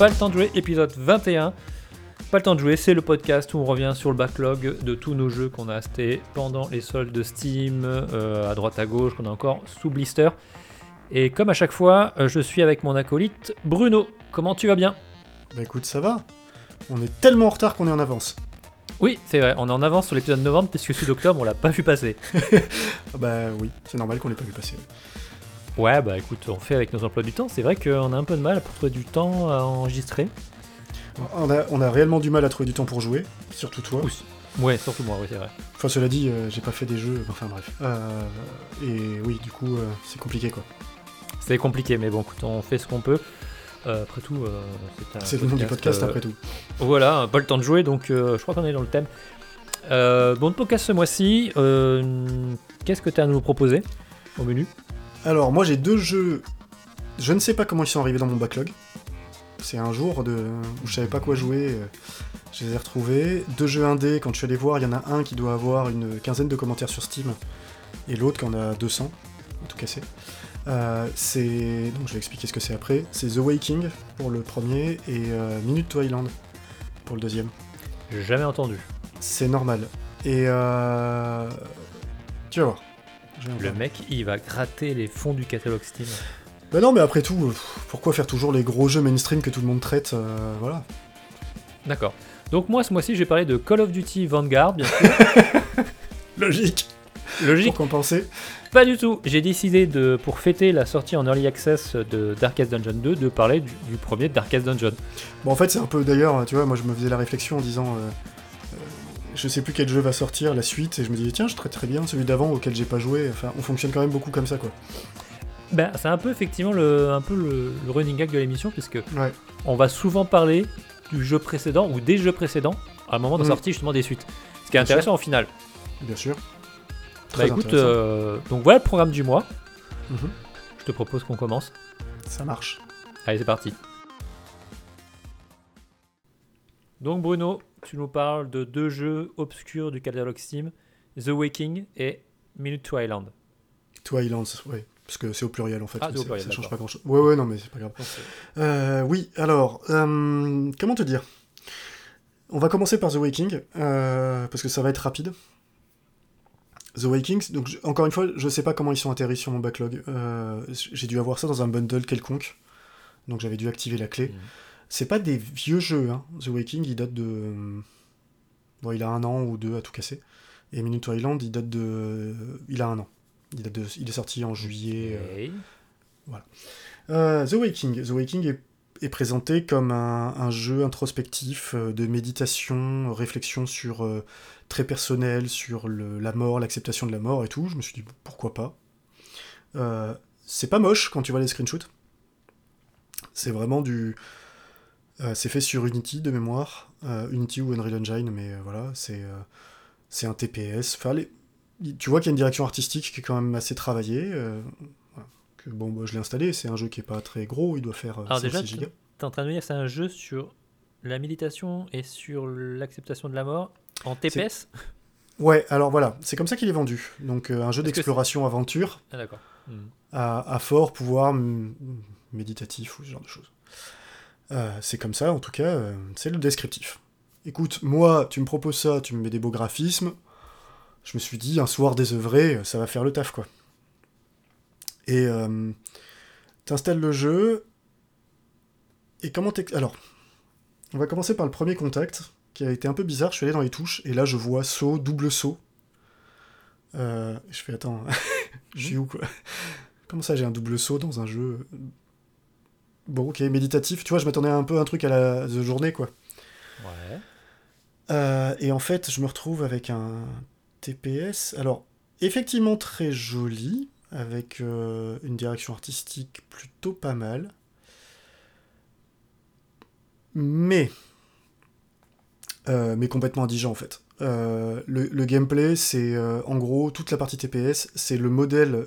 De jouer, épisode 21. Pas le temps de jouer, c'est le podcast où on revient sur le backlog de tous nos jeux qu'on a achetés pendant les soldes de Steam, euh, à droite à gauche, qu'on a encore sous blister. Et comme à chaque fois, euh, je suis avec mon acolyte Bruno. Comment tu vas bien? Bah écoute, ça va. On est tellement en retard qu'on est en avance. Oui, c'est vrai, on est en avance sur l'épisode de novembre puisque celui d'octobre on l'a pas vu passer. Ah Bah oui, c'est normal qu'on l'ait pas vu passer. Ouais, bah écoute, on fait avec nos emplois du temps. C'est vrai qu'on a un peu de mal pour trouver du temps à enregistrer. On a, on a réellement du mal à trouver du temps pour jouer, surtout toi. Aussi. Ouais, surtout moi, oui, c'est vrai. Enfin, cela dit, euh, j'ai pas fait des jeux, enfin bref. Euh, et oui, du coup, euh, c'est compliqué quoi. C'est compliqué, mais bon, écoute, on fait ce qu'on peut. Euh, après tout, c'est le nom du podcast après tout. Voilà, pas le temps de jouer, donc je crois qu'on est dans le thème. Bon, de podcast ce mois-ci, qu'est-ce que tu as à nous proposer au menu? Alors, moi j'ai deux jeux. Je ne sais pas comment ils sont arrivés dans mon backlog. C'est un jour de... où je savais pas quoi jouer. euh, Je les ai retrouvés. Deux jeux indés, quand je suis allé voir, il y en a un qui doit avoir une quinzaine de commentaires sur Steam. Et l'autre qui en a 200, en tout cassé. Euh, c'est. Donc je vais expliquer ce que c'est après. C'est The Waking pour le premier et euh, Minute to Island pour le deuxième. J'ai jamais entendu. C'est normal. Et euh... Tu vas voir. Le mec, il va gratter les fonds du catalogue Steam. Bah non, mais après tout, pourquoi faire toujours les gros jeux mainstream que tout le monde traite euh, Voilà. D'accord. Donc moi, ce mois-ci, j'ai parlé de Call of Duty Vanguard, bien sûr. Logique. Logique, Pour compenser. pas du tout. J'ai décidé, de, pour fêter la sortie en Early Access de Darkest Dungeon 2, de parler du, du premier Darkest Dungeon. Bon, en fait, c'est un peu d'ailleurs, tu vois, moi je me faisais la réflexion en disant. euh, euh, je sais plus quel jeu va sortir, la suite, et je me disais, tiens, je traite très bien celui d'avant auquel j'ai pas joué. Enfin, on fonctionne quand même beaucoup comme ça, quoi. Ben, c'est un peu effectivement le, un peu le, le running gag de l'émission, puisque Ouais. on va souvent parler du jeu précédent ou des jeux précédents à un moment de Mm. sortie justement des suites. Ce qui est Bien sûr. intéressant au final. Bien sûr. Bah Très écoute, intéressant. euh, donc voilà le programme du mois. Mhm. Je te propose qu'on commence. Ça marche. Allez, c'est parti. Donc Bruno, tu nous parles de deux jeux obscurs du catalogue Steam, The Waking et Minute to Island. To Islands, ouais. Parce que c'est au pluriel en fait. Ah, au pluriel, ça change pas grand chose. Ouais, ouais, non, mais c'est pas grave. Euh, oui, alors, euh, comment te dire? On va commencer par The Waking, euh, parce que ça va être rapide. The Wakings, donc encore une fois, je sais pas comment ils sont atterris sur mon backlog. J'ai dû avoir ça dans un bundle quelconque, donc j'avais dû activer la clé. Mhm. C'est pas des vieux jeux, hein. The Waking, il date de. Bon, il a un an ou deux à tout casser. Et Minute Island, il date de. Il a un an. Il, date de... il est sorti en juillet. euh, Ok. euh, The Waking. The Waking est, est présenté comme un, un jeu introspectif euh, de méditation, réflexion sur euh, très personnel, sur le- la mort, l'acceptation de la mort et tout. Je me suis dit pourquoi pas? Euh, c'est pas moche quand tu vois les screenshots. C'est vraiment du. c'est fait sur Unity de mémoire, Unity ou Unreal Engine, mais voilà, c'est c'est un TPS. Enfin, les- tu vois qu'il y a une direction artistique qui est quand même assez travaillée. euh, que bon, bah, je l'ai installé, c'est un jeu qui est pas très gros, il doit faire euh, Alors 5-6 déjà, gigas. T'es en train de me dire que c'est un jeu sur la méditation et sur l'acceptation de la mort en TPS Ouais, alors voilà, c'est comme ça qu'il est vendu. Donc euh, un jeu Est-ce que d'exploration aventure Ah d'accord. Hmm. à, à fort pouvoir méditatif ou ce genre de choses. C'est comme ça, en tout cas, c'est le descriptif. Écoute, moi, tu me proposes ça, tu me mets des beaux graphismes. Je me suis dit, un soir désœuvré, ça va faire le taf, quoi. Et euh, t'installes le jeu. Et comment t'ex- Alors, on va commencer par le premier contact, qui a été un peu bizarre. Je suis allé dans les touches, et là, je vois saut, double saut. Euh, je fais, attends, je suis où, quoi? Comment ça, j'ai un double saut dans un jeu? Bon, ok, méditatif. Tu vois, je m'attendais un peu à un truc à la The journée, quoi. Ouais. Euh, et en fait, je me retrouve avec un TPS. Alors, effectivement très joli, avec euh, une direction artistique plutôt pas mal. Mais. euh, mais complètement indigent en fait. euh, le, gameplay, c'est en gros toute la partie TPS, c'est le modèle,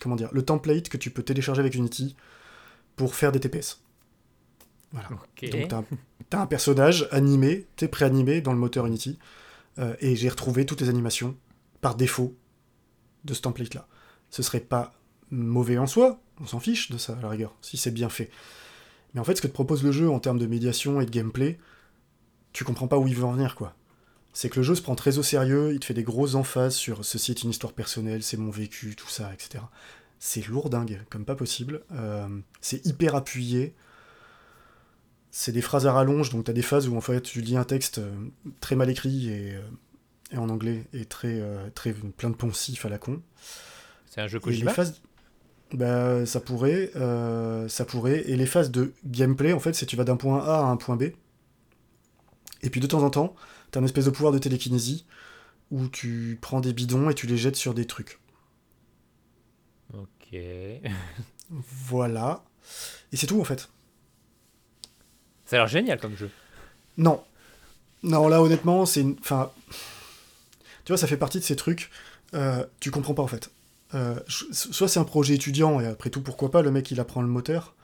comment dire, le template que tu peux télécharger avec Unity pour faire des TPS. Voilà. Donc t'as un, un, personnage animé, t'es préanimé dans le moteur Unity, et j'ai retrouvé toutes les animations par défaut de ce template-là. Ce serait pas mauvais en soi, on s'en fiche de ça à la rigueur, si c'est bien fait. Mais en fait, ce que te propose le jeu en termes de médiation et de gameplay, tu comprends pas où il veut en venir, quoi c'est que le jeu se prend très au sérieux, il te fait des grosses emphases sur ceci est une histoire personnelle, c'est mon vécu, tout ça, etc. C'est lourdingue, comme pas possible. Euh, c'est hyper appuyé. C'est des phrases à rallonge, donc t'as des phases où en fait tu lis un texte euh, très mal écrit et, euh, en anglais et très, très plein de poncifs à la con. C'est un jeu Kojima phases... bah, ça pourrait, ça pourrait. Et les phases de gameplay, en fait, c'est tu vas d'un point A à un point B. Et puis de temps en temps, T'as un espèce de pouvoir de télékinésie où tu prends des bidons et tu les jettes sur des trucs. Ok. voilà. Et c'est tout en fait. Ça a l'air génial comme jeu. Non. Non, là honnêtement, c'est une. Enfin. Tu vois, ça fait partie de ces trucs. Euh, tu comprends pas en fait. Euh, soit c'est un projet étudiant, et après tout, pourquoi pas, le mec il apprend le moteur.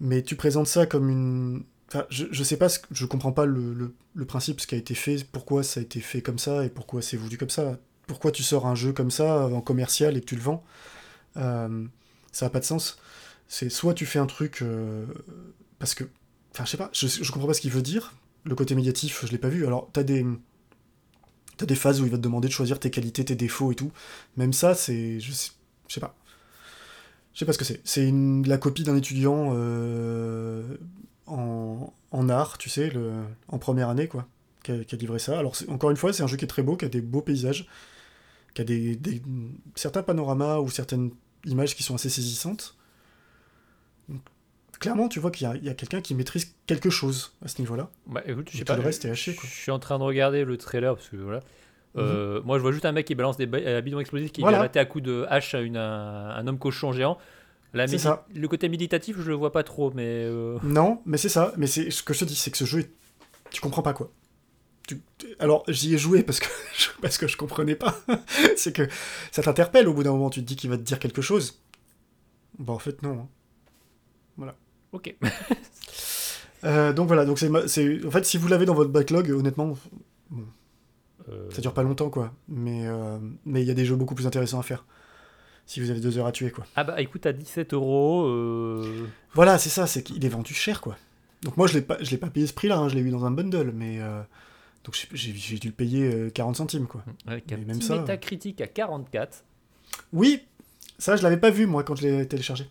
Mais tu présentes ça comme une, je, je sais pas, ce, je comprends pas le, principe, ce qui a été fait, pourquoi ça a été fait comme ça et pourquoi c'est voulu comme ça. Pourquoi tu sors un jeu comme ça en commercial et que tu le vends euh, Ça n'a pas de sens. C'est soit tu fais un truc parce que, enfin, je sais pas, je, je comprends pas ce qu'il veut dire. Le côté médiatif, je l'ai pas vu. Alors, t'as des t'as des phases où il va te demander de choisir tes qualités, tes défauts et tout. Même ça, c'est, je sais, je sais pas. Je sais pas ce que c'est. C'est la copie d'un étudiant euh, en, art, tu sais, le, en première année, quoi, qui a, livré ça. Alors, encore une fois, c'est un jeu qui est très beau, qui a des beaux paysages, qui a des, certains panoramas ou certaines images qui sont assez saisissantes. Clairement, tu vois qu'il y a, quelqu'un qui maîtrise quelque chose à ce niveau-là. Bah écoute, je sais pas. Le reste est haché, quoi. Je suis en train de regarder le trailer, parce que voilà. Euh, mhm. Moi, je vois juste un mec qui balance des bidons explosifs, qui voilà. a à coup de hache à une, un homme cochon géant. Ça. Le côté méditatif, je le vois pas trop, mais. Euh, non, mais c'est ça. Mais c'est ce que je te dis, c'est que ce jeu, tu comprends pas quoi. Alors, j'y ai joué parce que, parce que je comprenais pas. c'est que ça t'interpelle au bout d'un moment, tu te dis qu'il va te dire quelque chose. Bon, en fait, non. Hein. Voilà. Ok. Euh, donc voilà, donc c'est, en fait, si vous l'avez dans votre backlog, honnêtement, bon, euh, ça dure pas longtemps, quoi. Mais mais il y a des jeux beaucoup plus intéressants à faire si vous avez deux heures à tuer, quoi. Ah bah écoute, à 17 euros. Euh, voilà, c'est ça, c'est qu'il est vendu cher, quoi. Donc moi, je l'ai pas, je l'ai pas payé ce prix-là, hein, je l'ai eu dans un bundle, mais euh, donc j'ai, dû le payer 40 euh, centimes, quoi. Avec un même ça, métacritique à 44. Oui, ça, je l'avais pas vu moi quand je l'ai téléchargé.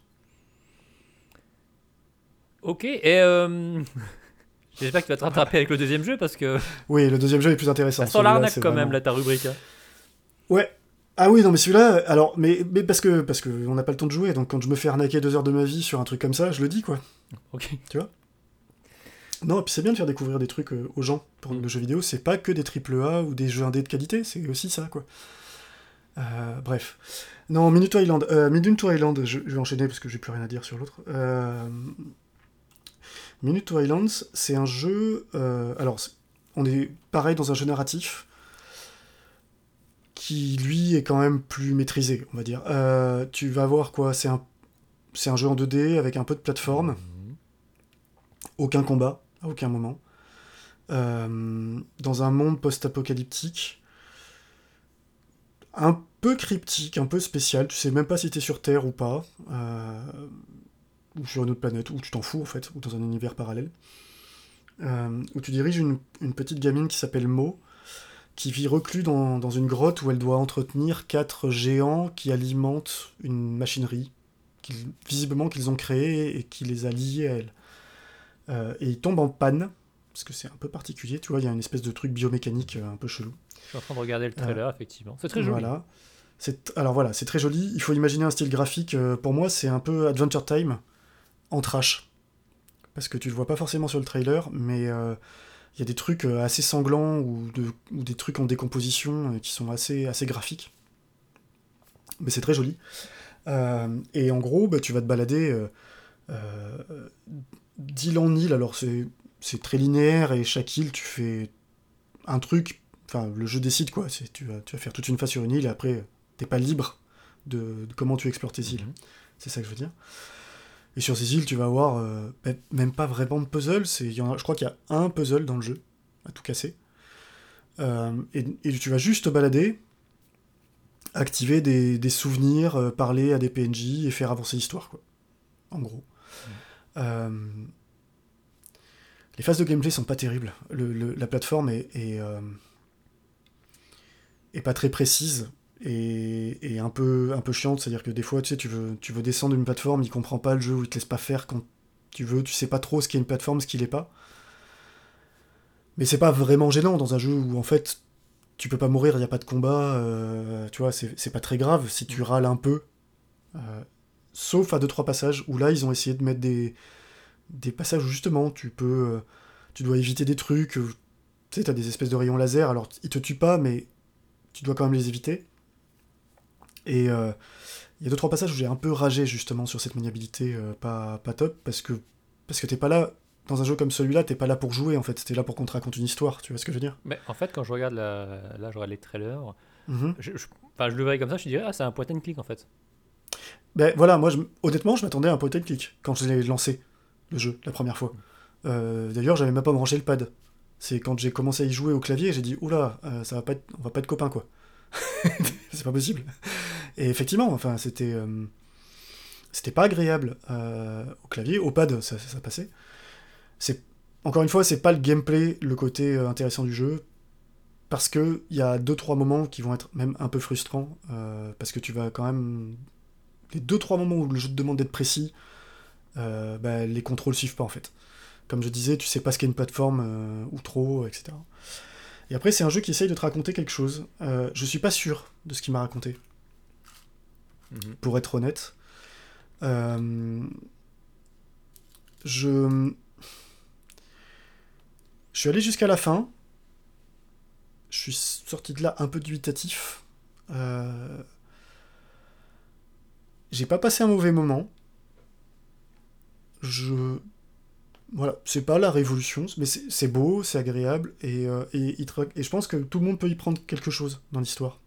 Ok, et j'espère que tu vas te rattraper avec le deuxième jeu parce que. Oui, le deuxième jeu est plus intéressant. Ça sent l'arnaque quand même, là, ta rubrique. Hein. Ouais, ah oui, non, mais celui-là, alors, mais, mais parce que parce que on n'a pas le temps de jouer, donc quand je me fais arnaquer deux heures de ma vie sur un truc comme ça, je le dis, quoi. Ok. Tu vois? Non, et puis c'est bien de faire découvrir des trucs euh, aux gens pour mm. le jeu vidéo, c'est pas que des triple A ou des jeux indés de qualité, c'est aussi ça, quoi. Euh, bref. Non, Minute Island, euh, Minute Island, je, vais enchaîner parce que j'ai plus rien à dire sur l'autre. Euh, Minute Islands, c'est un jeu. alors, on est pareil dans un jeu narratif qui lui est quand même plus maîtrisé, on va dire. Euh, tu vas voir quoi, c'est un, c'est un jeu en 2D avec un peu de plateforme, mhm. aucun combat à aucun moment, euh, dans un monde post-apocalyptique, un peu cryptique, un peu spécial, tu sais même pas si t'es sur Terre ou pas, euh, ou sur une autre planète, ou tu t'en fous en fait, ou dans un univers parallèle, où tu diriges une, une petite gamine qui s'appelle Mo, qui vit reclus dans, une grotte où elle doit entretenir quatre géants qui alimentent une machinerie, visiblement qu'ils ont créée et qui les a liés à elle. Euh, et il tombe en panne, parce que c'est un peu particulier, tu vois, il y a une espèce de truc biomécanique euh, un peu chelou. Je suis en train de regarder le trailer, euh, effectivement. C'est très joli. Voilà. Alors voilà, c'est très joli. Il faut imaginer un style graphique. pour moi, c'est un peu Adventure Time en trash. Parce que tu le vois pas forcément sur le trailer, mais il y a des trucs euh, assez sanglants ou, des trucs en décomposition euh, qui sont assez, assez graphiques. Mais c'est très joli. Euh, et en gros, bah, tu vas te balader d'île en île. Alors c'est très linéaire et chaque île, tu fais un truc Enfin, le jeu décide quoi. Tu, vas, tu vas faire toute une phase sur une île et après, t'es pas libre de, de comment tu explores tes îles. Mhm. C'est ça que je veux dire. Et sur ces îles, tu vas avoir euh, même pas vraiment de puzzle. C'est, y en a- je crois qu'il y a un puzzle dans le jeu, à tout casser. Euh, et, et tu vas juste te balader, activer des, des souvenirs, euh, parler à des PNJ et faire avancer l'histoire, quoi. En gros. Les phases de gameplay sont pas terribles. Le- le- la plateforme est, est, est pas très précise et, et un peu un peu chiante. C'est-à-dire que des fois, tu sais, tu veux tu veux descendre une plateforme, il comprend pas le jeu ou il te laisse pas faire quand tu veux. Tu sais pas trop ce qu'est une plateforme, ce qu'il est pas. Mais c'est pas vraiment gênant dans un jeu où en fait tu peux pas mourir, il n'y a pas de combat, euh, tu vois, c'est pas très grave si tu râles un peu. Euh, sauf à deux trois passages où là ils ont essayé de mettre des, des passages où justement tu peux euh, tu dois éviter des trucs euh, tu sais t'as des espèces de rayons laser alors ils te tuent pas mais tu dois quand même les éviter et euh, il y a deux trois passages où j'ai un peu ragé justement sur cette maniabilité euh, pas, pas top parce que parce que t'es pas là dans un jeu comme celui-là t'es pas là pour jouer en fait t'es là pour qu'on te raconte une histoire tu vois ce que je veux dire? Mais en fait, quand je regarde la... là, je regarde les trailers, Mhm. je, je- enfin, je le verrais comme ça, je dirais, ah, c'est un point and click en fait. Ben voilà, moi je honnêtement je m'attendais à un point and click quand je l'ai lancé, le jeu, la première fois. Euh, D'ailleurs j'avais même pas branché le pad. C'est quand j'ai commencé à y jouer au clavier, j'ai dit oula, euh, ça va pas être, on va pas être copains quoi. c'est pas possible. Et effectivement, enfin c'était euh, c'était pas agréable euh, au clavier, au pad ça, passait. C'est encore une fois c'est pas le gameplay, le côté euh, intéressant du jeu. Parce que il y a deux trois moments qui vont être même un peu frustrants parce que tu vas quand même les deux trois moments où le jeu te demande d'être précis, bah, les contrôles suivent pas en fait. Comme je disais, tu sais pas ce qu'est une plateforme ou trop, etc. Et après, c'est un jeu qui essaye de te raconter quelque chose. Je suis pas sûr de ce qu'il m'a raconté, Mhm. pour être honnête. Euh, je je suis allé jusqu'à la fin. Je suis sorti de là un peu dubitatif. Euh, j'ai pas passé un mauvais moment. Je. Voilà, c'est pas la révolution, mais c'est beau, c'est agréable, et, euh, et, je pense que tout le monde peut y prendre quelque chose dans l'histoire.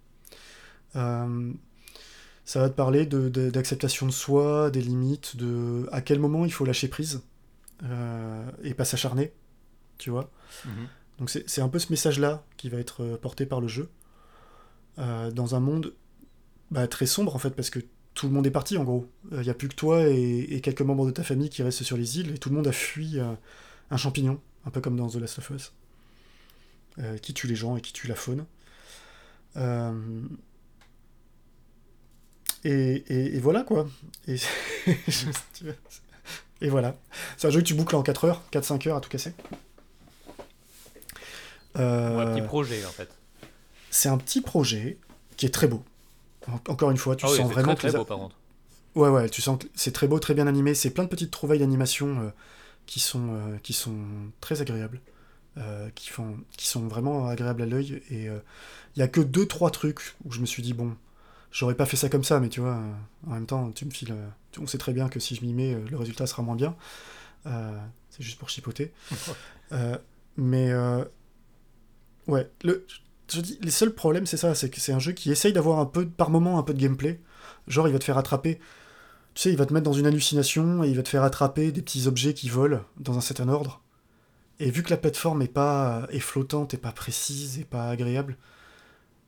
Ça va te parler de- de- d'acceptation de, soi, des limites, de à quel moment il faut lâcher prise, euh, et pas s'acharner, tu vois. Mhm. Donc c'est c'est un peu ce message-là qui va être euh, porté par le jeu, euh, dans un monde bah, très sombre en fait, parce que tout le monde est parti en gros. Il n'y a plus que toi et, et quelques membres de ta famille qui restent sur les îles, et tout le monde a fui un champignon, un peu comme dans The Last of Us, qui tue les gens et qui tue la faune. Euh, Et, et- et voilà quoi. Et, voilà. C'est un jeu que tu boucles en 4 heures, 4-5 heures à tout casser. Euh, un petit projet en fait. c'est un petit projet qui est très beau. En- Encore une fois, tu ah oui, sens vraiment très, que très beau par contre. Ouais, ouais, tu sens que c'est très beau, très bien animé. C'est plein de petites trouvailles d'animation euh, qui, sont, euh, qui sont très agréables. euh, qui, font, qui sont vraiment agréables à l'œil. Et il y a que deux, trois trucs où je me suis dit, bon, j'aurais pas fait ça comme ça, mais tu vois, euh, en même temps, tu me files. euh, on sait très bien que si je m'y mets, euh, le résultat sera moins bien. Euh, c'est juste pour chipoter. Euh, mais. euh, ouais, le. Je dis, les seuls problèmes, c'est ça, c'est que c'est un jeu qui essaye d'avoir un peu, par moment, un peu de gameplay. Genre, il va te faire attraper. Tu sais, il va te mettre dans une hallucination et il va te faire attraper des petits objets qui volent dans un certain ordre. Et vu que la plateforme est pas est flottante, et pas précise, et pas agréable,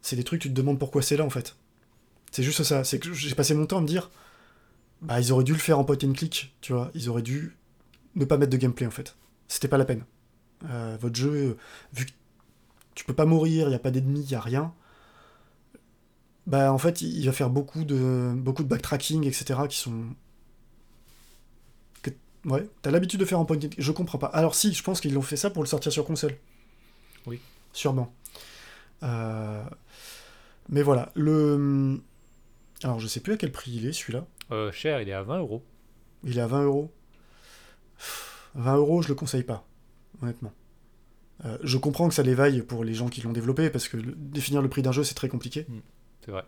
c'est des trucs tu te demandes pourquoi c'est là en fait. C'est juste ça. C'est que j'ai passé mon temps à me dire, bah ils auraient dû le faire en point and click, tu vois. Ils auraient dû ne pas mettre de gameplay en fait. C'était pas la peine. Euh, votre jeu, vu que tu peux pas mourir, il y a pas d'ennemis, il y a rien. Bah en fait, il il va faire beaucoup de beaucoup de backtracking, etc. qui sont que- Ouais, t'as l'habitude de faire en point and click. Je comprends pas. Alors si, je pense qu'ils l'ont fait ça pour le sortir sur console. Oui. Sûrement. Euh, Mais voilà, le... Alors je sais plus à quel prix il est celui-là. Euh, cher, il est à 20 euros. Il est à 20 euros. 20 euros, je le conseille pas, honnêtement. Euh, je comprends que ça l'éveille pour les gens qui l'ont développé, parce que le- définir le prix d'un jeu, c'est très compliqué. C'est vrai.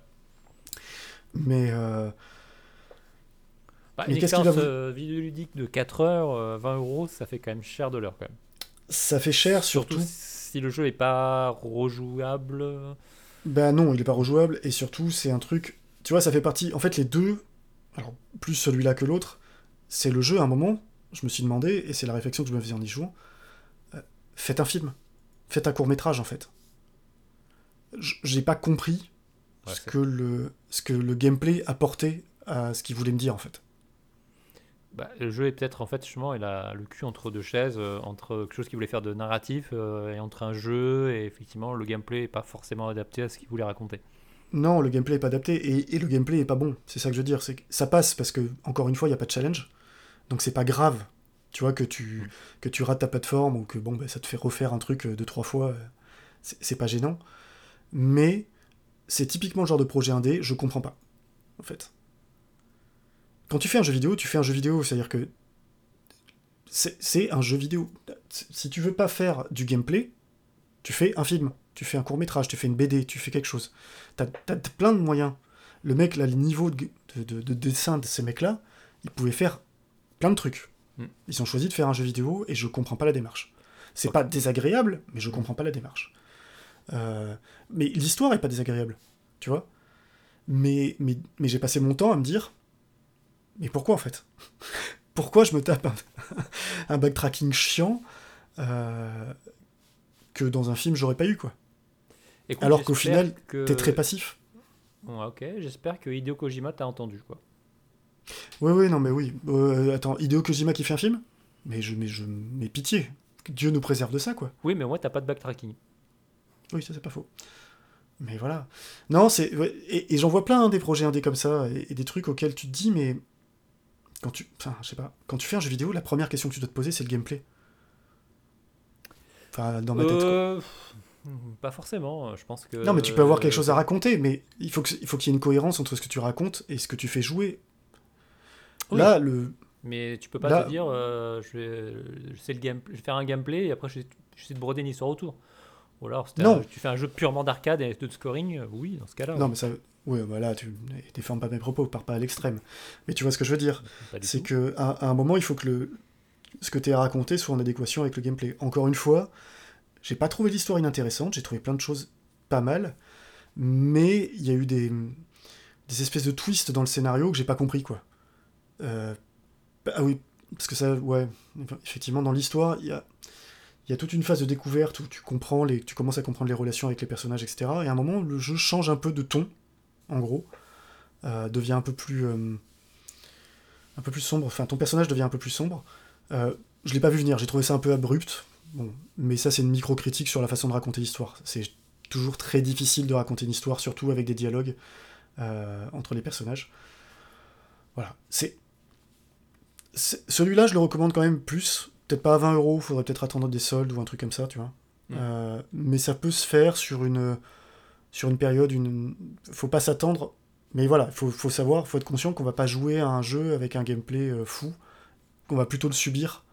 Mais euh, Bah, Mais une qu'est-ce qu'il va expérience vous- euh, vidéoludique de 4 heures, euh, 20 euros, ça fait quand même cher de l'heure quand même. ça fait cher, Surtout surtout... si le jeu est pas rejouable. Ben non, il est pas rejouable, et surtout, c'est un truc. Tu vois, ça fait partie. En fait, les deux, alors plus celui-là que l'autre, c'est le jeu à un moment, je me suis demandé, et c'est la réflexion que je me faisais en y jouant, euh, faites un film. Faites un court métrage, en fait. J'ai pas compris Ouais, ce, que le, ce que le gameplay apportait à ce qu'il voulait me dire, en fait. Bah, le jeu est peut-être en fait justement il a le cul entre deux chaises, euh, entre quelque chose qu'il voulait faire de narratif euh, et entre un jeu et effectivement le gameplay est pas forcément adapté à ce qu'il voulait raconter. Non, le gameplay est pas adapté, et, et le gameplay est pas bon. C'est ça que je veux dire. C'est ça passe parce que, encore une fois, il n'y a pas de challenge. Donc c'est pas grave. Tu vois, que tu, Mm. que tu rates ta plateforme ou que bon, bah, ça te fait refaire un truc euh, deux, trois fois. euh, C'est pas gênant. Mais c'est typiquement le genre de projet indé, je comprends pas. En fait. Quand tu fais un jeu vidéo, tu fais un jeu vidéo, c'est-à-dire que c'est c'est un jeu vidéo. Si tu veux pas faire du gameplay, tu fais un film, tu fais un court métrage, tu fais une BD, tu fais quelque chose. T'as as plein de moyens. Le mec, là, le niveau de, de- de- de dessin de ces mecs-là, ils pouvaient faire plein de trucs. Mm. Ils ont choisi de faire un jeu vidéo et je comprends pas la démarche. C'est pas désagréable, mais je comprends pas la démarche. Euh, mais l'histoire est pas désagréable, tu vois. Mais, mais, mais j'ai passé mon temps à me dire, mais pourquoi en fait? Pourquoi je me tape un, un backtracking chiant euh, que dans un film j'aurais pas eu quoi? Écoute, Alors qu'au final, que... T'es très passif. Ouais, ok, j'espère que Hideo Kojima t'a entendu quoi. Oui, oui, non, mais oui. Euh, attends, Hideo Kojima qui fait un film? Mais je, mais je, mais pitié. Dieu nous préserve de ça, quoi. Oui, mais au moins t'as pas de backtracking. Oui, ça c'est pas faux. Mais voilà. Non, c'est ouais, et, et j'en vois plein hein, des projets indés comme ça et, et des trucs auxquels tu te dis, mais quand tu, enfin, je sais pas, quand tu fais un jeu vidéo, la première question que tu dois te poser, c'est le gameplay. Enfin, dans ma tête. Euh, Pas forcément, je pense que. Non, mais tu peux avoir quelque chose à euh, raconter, mais il faut qu'il y ait une cohérence entre ce que tu racontes et ce que tu fais jouer. Oui. Là, le, Mais tu peux pas Là- te dire, euh, je, vais, je, sais le game, je vais faire un gameplay et après je vais je essayer de broder une histoire autour. Ou alors, Non. un- tu fais un jeu purement d'arcade et de scoring, euh, oui, dans ce cas-là. non, oui. mais ça, ouais, voilà, tu déformes pas mes propos, pars pas à l'extrême. Mais tu vois ce que je veux dire? C'est que à, à un moment il faut que le ce que tu as raconté soit en adéquation avec le gameplay. Encore une fois, j'ai pas trouvé l'histoire inintéressante, j'ai trouvé plein de choses pas mal, mais il y a eu des des espèces de twists dans le scénario que j'ai pas compris quoi. Euh, ah oui, parce que ça, ouais, effectivement dans l'histoire il y a y a toute une phase de découverte où tu comprends les, tu commences à comprendre les relations avec les personnages, etc. Et à un moment, le jeu change un peu de ton, en gros, euh, devient un peu plus, euh, un peu plus sombre. Enfin, ton personnage devient un peu plus sombre. Je l'ai pas vu venir. J'ai trouvé ça un peu abrupt. Bon, mais ça, c'est une micro-critique sur la façon de raconter l'histoire. C'est toujours très difficile de raconter une histoire, surtout avec des dialogues euh, entre les personnages. Voilà. C'est celui-là, je le recommande quand même plus. Peut-être pas à 20 euros. Faudrait peut-être attendre des soldes ou un truc comme ça, tu vois. Euh, mais ça peut se faire sur une sur une période. Une faut pas s'attendre mais voilà, il faut, faut savoir, faut être conscient qu'on va pas jouer à un jeu avec un gameplay euh, fou, qu'on va plutôt le subir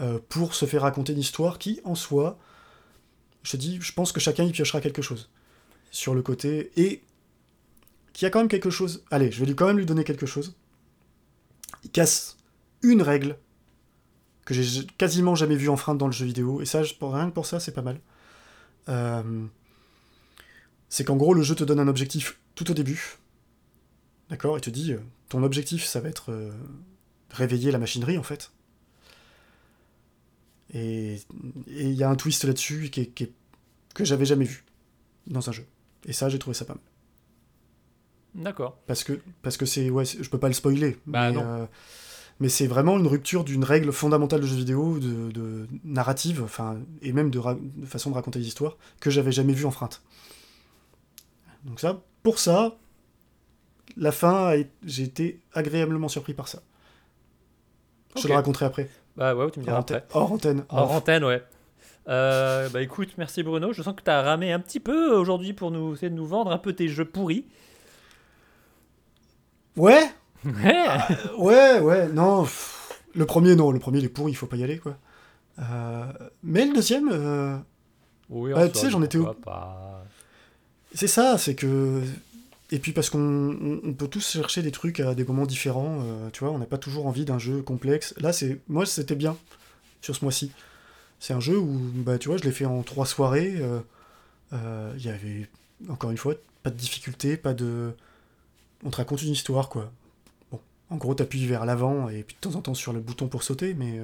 euh, pour se faire raconter une histoire qui, en soi, je te dis, je pense que chacun y piochera quelque chose sur le côté et qui a quand même quelque chose. Allez, je vais lui quand même lui donner quelque chose. Il casse une règle que j'ai quasiment jamais vue enfreinte dans le jeu vidéo et ça, rien que pour ça, c'est pas mal. Euh, c'est qu'en gros, le jeu te donne un objectif tout au début. D'accord Il te dit, euh, ton objectif, ça va être réveiller la machinerie, en fait. Et il y a un twist là-dessus qui est- qui que j'avais jamais vu dans un jeu. Et ça, j'ai trouvé ça pas mal. D'accord. Parce que parce que c'est ouais, je peux pas le spoiler. Bah mais, non. euh, mais c'est vraiment une rupture d'une règle fondamentale de jeu vidéo, de, de narrative, enfin et même de, façon de raconter les histoires que j'avais jamais vu enfreinte. Donc ça, pour ça, la fin, j'ai été agréablement surpris par ça. Je te le raconterai après. Bah ouais, tu me diras après. Hors antenne. Hors antenne, ouais. Euh, bah écoute, merci Bruno. Je sens que tu as ramé un petit peu aujourd'hui pour nous essayer de nous vendre un peu tes jeux pourris. Ouais, Ouais. ouais, ouais, non. pff, Le premier, non, le premier, il est pourri, il faut pas y aller, quoi. Euh, mais le deuxième, euh, Oui, Bah, tu sais, j'en étais pas. C'est ça, c'est que. Et puis parce qu'on on- on peut tous chercher des trucs à des moments différents, euh, tu vois, on n'a pas toujours envie d'un jeu complexe. Là, c'est moi, c'était bien sur ce mois-ci. C'est un jeu où, bah, tu vois, je l'ai fait en trois soirées. euh, euh, Il y avait, encore une fois, pas de difficulté, pas de. On te raconte une histoire, quoi. Bon, en gros, t'appuies vers l'avant et puis de temps en temps sur le bouton pour sauter, mais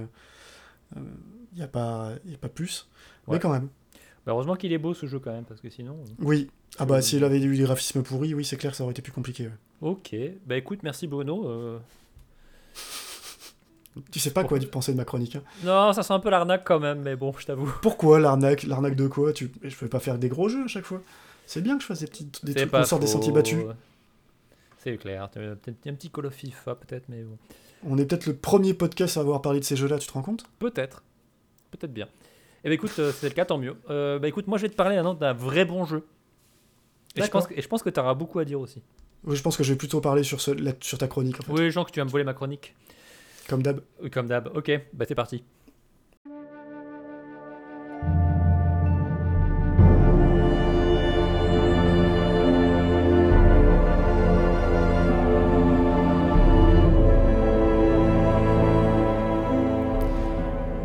il n'y a, pas- y a pas plus. Ouais. Mais quand même. Bah, heureusement qu'il est beau ce jeu quand même, parce que sinon. euh, Oui. Ah bah, s'il avait eu des graphismes pourris, oui, c'est clair, ça aurait été plus compliqué. ouais. Ok, bah écoute, merci Bruno. euh, Tu sais pas quoi penser de ma chronique. hein. Non, ça sent un peu l'arnaque quand même, mais bon, je t'avoue. Pourquoi l'arnaque L'arnaque de quoi? Tu... Je peux pas faire des gros jeux à chaque fois. C'est bien que je fasse des, petits, des trucs qui sortent des sentiers battus. C'est clair, t'as peut-être un petit Call of FIFA peut-être, mais bon. On est peut-être le premier podcast à avoir parlé de ces jeux-là, tu te rends compte? Peut-être. Peut-être bien. Eh ben écoute, euh, c'est le cas, tant mieux. Euh, bah écoute, moi je vais te parler maintenant d'un vrai bon jeu. Et je pense que, et je pense que tu auras beaucoup à dire aussi. Oui, Je pense que je vais plutôt parler sur, ce, là- sur ta chronique, en fait. Oui, Jean, que tu vas me voler ma chronique. Comme d'hab. Oui, Comme d'hab. Ok, bah c'est parti.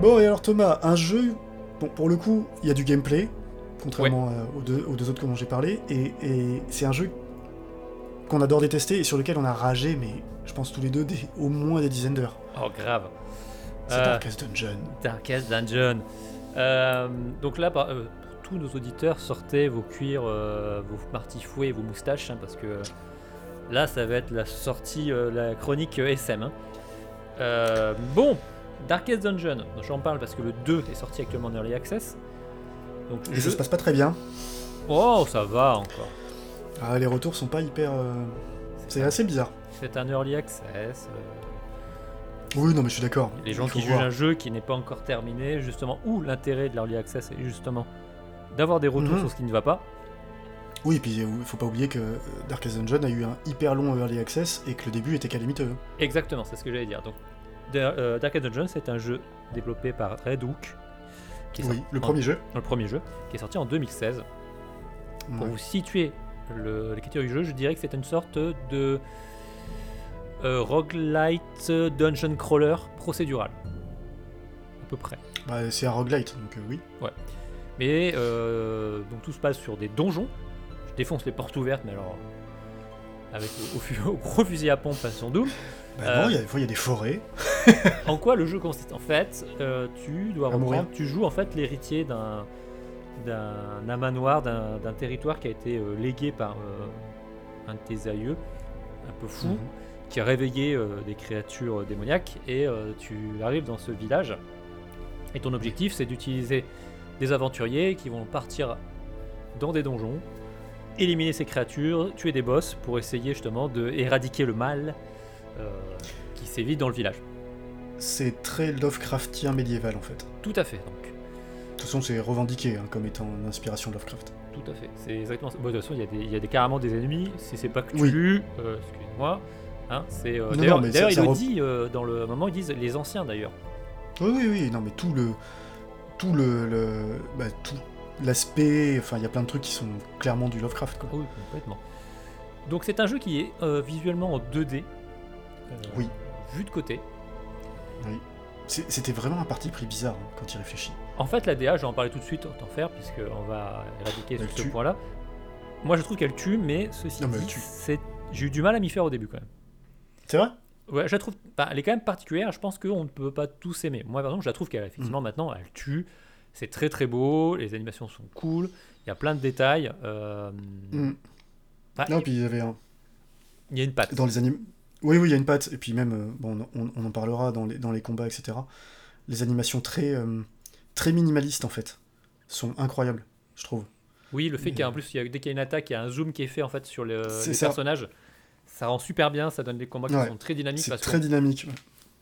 Bon, et alors Thomas, un jeu, bon, pour le coup, il y a du gameplay, contrairement euh, aux, deux, aux deux autres dont j'ai parlé, et, et c'est un jeu qu'on adore détester et sur lequel on a ragé, mais je pense tous les deux, des, au moins des dizaines d'heures. Oh, grave. C'est Euh, Darkest Dungeon. Darkest Dungeon. Euh, donc là, par- euh, pour tous nos auditeurs, sortez vos cuirs, vos martifouets et vos moustaches, hein, parce que là, ça va être la sortie, la chronique SM. hein. Bon, Darkest Dungeon, j'en parle parce que le 2 est sorti actuellement en Early Access. Donc, Et je- ça se passe pas très bien. Oh, ça va encore. Ah, les retours sont pas hyper... euh, C'est assez bizarre. C'est un Early Access. euh, Oui, non, mais je suis d'accord. les gens Il faut qui jugent voir. un jeu qui n'est pas encore terminé, justement, ou l'intérêt de l'Early Access est justement d'avoir des retours Mhm. sur ce qui ne va pas. Oui, et puis il faut pas oublier que euh, Darkest Dungeon a eu un hyper long early access et que le début était calamiteux. Exactement, c'est ce que j'allais dire. Donc, Da- euh, Dungeon, c'est un jeu développé par Red Hook. Qui est Oui, le en- premier jeu. le premier jeu, qui est sorti en 2016. Pour Ouais. vous situer le- l'écriture du jeu, je dirais que c'est une sorte de euh, roguelite dungeon crawler procédural. À peu près. Bah, c'est un roguelite, donc euh, oui. Mais euh, donc tout se passe sur des donjons. Je défonce les portes ouvertes, mais alors avec au, au gros fusil à pompe façon Doom. Bah Euh, non, il y a- des fois il y a des forêts. En quoi le jeu consiste? En fait, euh, tu dois reprendre, tu joues en fait l'héritier d'un d'un d'un manoir, d'un territoire qui a été euh, légué par euh, un de tes aïeux, un peu fou, Mhm. qui a réveillé euh, des créatures démoniaques, et euh, tu arrives dans ce village. Et ton objectif, c'est d'utiliser des aventuriers qui vont partir dans des donjons, éliminer ces créatures, tuer des boss pour essayer justement de éradiquer le mal euh, qui sévit dans le village. C'est très Lovecraftien médiéval en fait. Tout à fait, donc. De toute façon, c'est revendiqué hein, comme étant une inspiration Lovecraft. Tout à fait. C'est exactement ça. Bon, de toute façon, il y, a des- il y a des, carrément des ennemis. Si c'est pas Oui. Cthulhu, euh, excuse-moi. Hein, c'est, euh, d'ailleurs, d'ailleurs, il ça le rep- dit euh, dans le moment, ils disent les anciens d'ailleurs. Oui, oui, oui, non, mais tout le. Tout le. le- bah, tout l'aspect. Enfin, il y a plein de trucs qui sont clairement du Lovecraft, quoi. Oui, complètement. Donc c'est un jeu qui est euh, visuellement en 2D. Euh, Oui. Vu de côté. C'est- C'était vraiment un parti pris bizarre hein, quand il réfléchit. En fait, la DA, je vais en parler tout de suite, autant faire, puisqu'on va éradiquer Elle ce point-là. Moi, je trouve qu'elle tue, mais ceci Non, dit, j'ai eu du mal à m'y faire au début quand même. C'est vrai? Ouais, je la trouve. bah, elle est quand même particulière. Je pense qu'on ne peut pas tous aimer. Moi, par exemple, je la trouve qu'elle, Mm. effectivement, maintenant, elle tue. C'est très très beau. Les animations sont cool. Il y a plein de détails. euh, Mm. bah, Non, puis il y avait un. il y a une patte. Dans les animes. Oui, oui, il y a une patte. Et puis même, euh, bon, on, on en parlera dans les, dans les combats, etc. Les animations très, euh, très minimalistes, en fait, sont incroyables, je trouve. Oui, le fait qu'en plus, il y a, dès qu'il y a une attaque, il y a un zoom qui est fait en fait sur le, les ça. personnages. Ça rend super bien. Ça donne des combats qui sont très dynamiques. C'est très dynamique. ouais.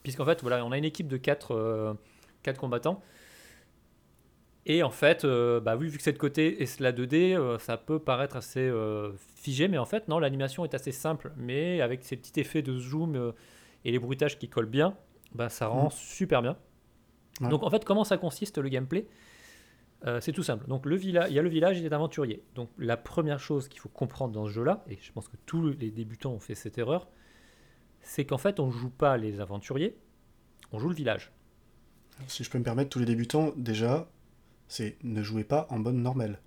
Puisqu'en fait, voilà, on a une équipe de 4 quatre combattants. Et en fait, euh, bah oui, vu que c'est de côté et c'est la 2D, euh, ça peut paraître assez euh, figé, mais en fait, non, l'animation est assez simple. Mais avec ces petits effets de zoom et les bruitages qui collent bien, bah, ça rend Mhm. super bien. Ouais. Donc en fait, comment ça consiste le gameplay? C'est tout simple. Donc le village, il y a le village, il est aventurier. Donc la première chose qu'il faut comprendre dans ce jeu-là, et je pense que tous les débutants ont fait cette erreur, c'est qu'en fait, on joue pas les aventuriers, on joue le village. Si je peux me permettre, tous les débutants, déjà, c'est ne jouez pas en mode normal.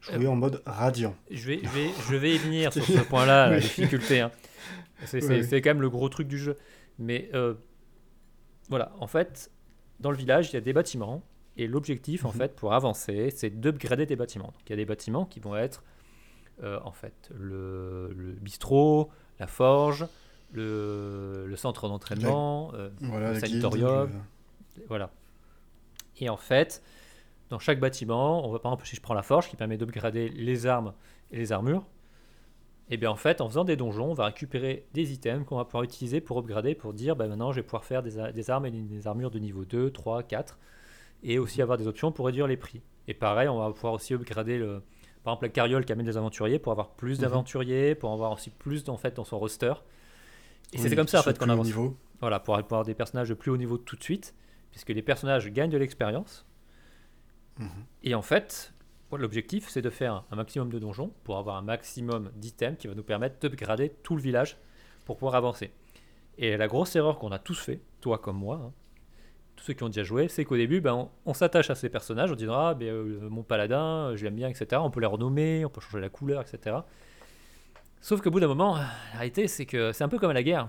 Jouez Euh, en mode radiant. Je vais, je vais, je vais y venir sur ce point-là, la difficulté. hein. C'est Oui. quand même le gros truc du jeu. Mais euh, voilà, en fait, dans le village, il y a des bâtiments. Et l'objectif, en Mhm. fait, pour avancer, c'est d'upgrader des bâtiments. Donc, il y a des bâtiments qui vont être, euh, en fait, le, le bistrot, la forge, le, le centre d'entraînement, euh, Voilà, Le sanatorium. voilà. Et en fait, dans chaque bâtiment, on va par exemple, si je prends la forge qui permet d'upgrader les armes et les armures, et bien en fait, en faisant des donjons, on va récupérer des items qu'on va pouvoir utiliser pour upgrader, pour dire bah, maintenant je vais pouvoir faire des, armes et des armures de niveau 2, 3, 4, et aussi avoir des options pour réduire les prix. Et pareil, on va pouvoir aussi upgrader le, par exemple la carriole qui amène des aventuriers pour avoir plus Mhm. d'aventuriers, pour avoir aussi plus en fait dans son roster. Et Oui, c'est comme ça en fait qu'on avance. niveau. Voilà, pour avoir des personnages de plus haut niveau tout de suite, puisque les personnages gagnent de l'expérience. Mhm. Et en fait, l'objectif, c'est de faire un maximum de donjons pour avoir un maximum d'items qui va nous permettre d'upgrader tout le village pour pouvoir avancer. Et la grosse erreur qu'on a tous fait, toi comme moi, hein, tous ceux qui ont déjà joué, c'est qu'au début, ben, on, on s'attache à ces personnages, on dit ah, ben, euh, mon paladin, euh, je l'aime bien, etc. On peut les renommer, on peut changer la couleur, etc. Sauf qu'au bout d'un moment, la réalité, c'est que c'est un peu comme à la guerre.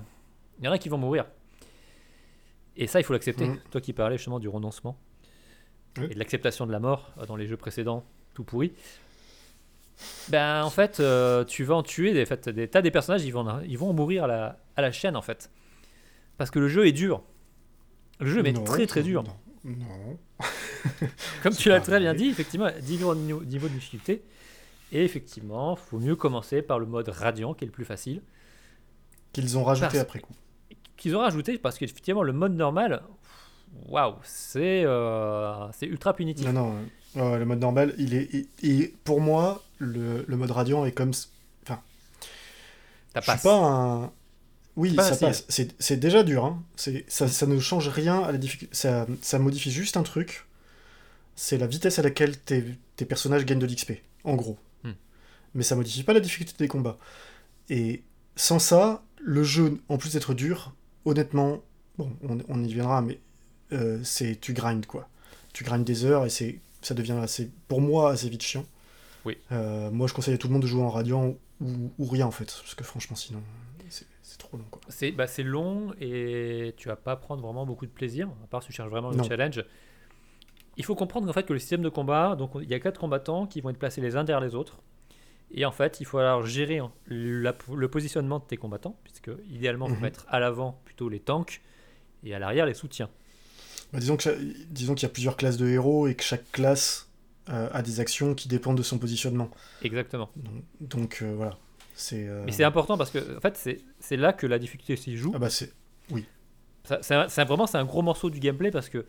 Il y en a qui vont mourir. Et ça, il faut l'accepter. Mhm. Toi qui parlais justement du renoncement Oui. et de l'acceptation de la mort euh, dans les jeux précédents, tout pourri. Ben, en fait, euh, tu vas en tuer des, fait, des tas des personnages, ils vont, ils vont en mourir à la, à la chaîne, en fait. Parce que le jeu est dur. Le jeu est Non, très très dur. Non. non. Comme tu l'as très bien dit, effectivement, niveau, niveau niveau de difficulté. Et effectivement, il faut mieux commencer par le mode radiant, qui est le plus facile. Qu'ils ont rajouté Parce- après coup. qu'ils ont rajouté parce qu'effectivement le mode normal waouh c'est euh, c'est ultra punitif Non, non. euh, le mode normal, il est. Pour moi, le, le mode radiant est comme. s- t'as Je suis pas un. Oui, pas ça passe. C'est déjà dur. Hein. Ça, ça ne change rien à la difficulté. Ça, ça modifie juste un truc. C'est la vitesse à laquelle tes, tes personnages gagnent de l'XP. En gros. Hmm. Mais ça modifie pas la difficulté des combats. Et sans ça, le jeu, en plus d'être dur, honnêtement, bon, on, on y viendra, mais euh, c'est tu grindes quoi. Tu grindes des heures et c'est ça devient assez, pour moi, assez vite chiant. Oui. Euh, moi, je conseille à tout le monde de jouer en radiant ou, ou rien en fait, parce que franchement, sinon, c'est trop long quoi. c'est bah, c'est long et tu vas pas prendre vraiment beaucoup de plaisir à part si tu cherches vraiment le challenge il faut comprendre qu'en fait que le système de combat donc il y a quatre combattants qui vont être placés les uns derrière les autres et en fait il faut alors gérer la- le positionnement de tes combattants puisque idéalement il faut Mhm. mettre à l'avant plutôt les tanks et à l'arrière les soutiens Bah, disons qu'il y a plusieurs classes de héros et que chaque classe euh, a des actions qui dépendent de son positionnement. exactement Donc, donc, euh, voilà. C'est. euh, mais c'est important parce que en fait c'est là que la difficulté s'y joue Ah bah c'est. Ça- c'est vraiment c'est un gros morceau du gameplay parce que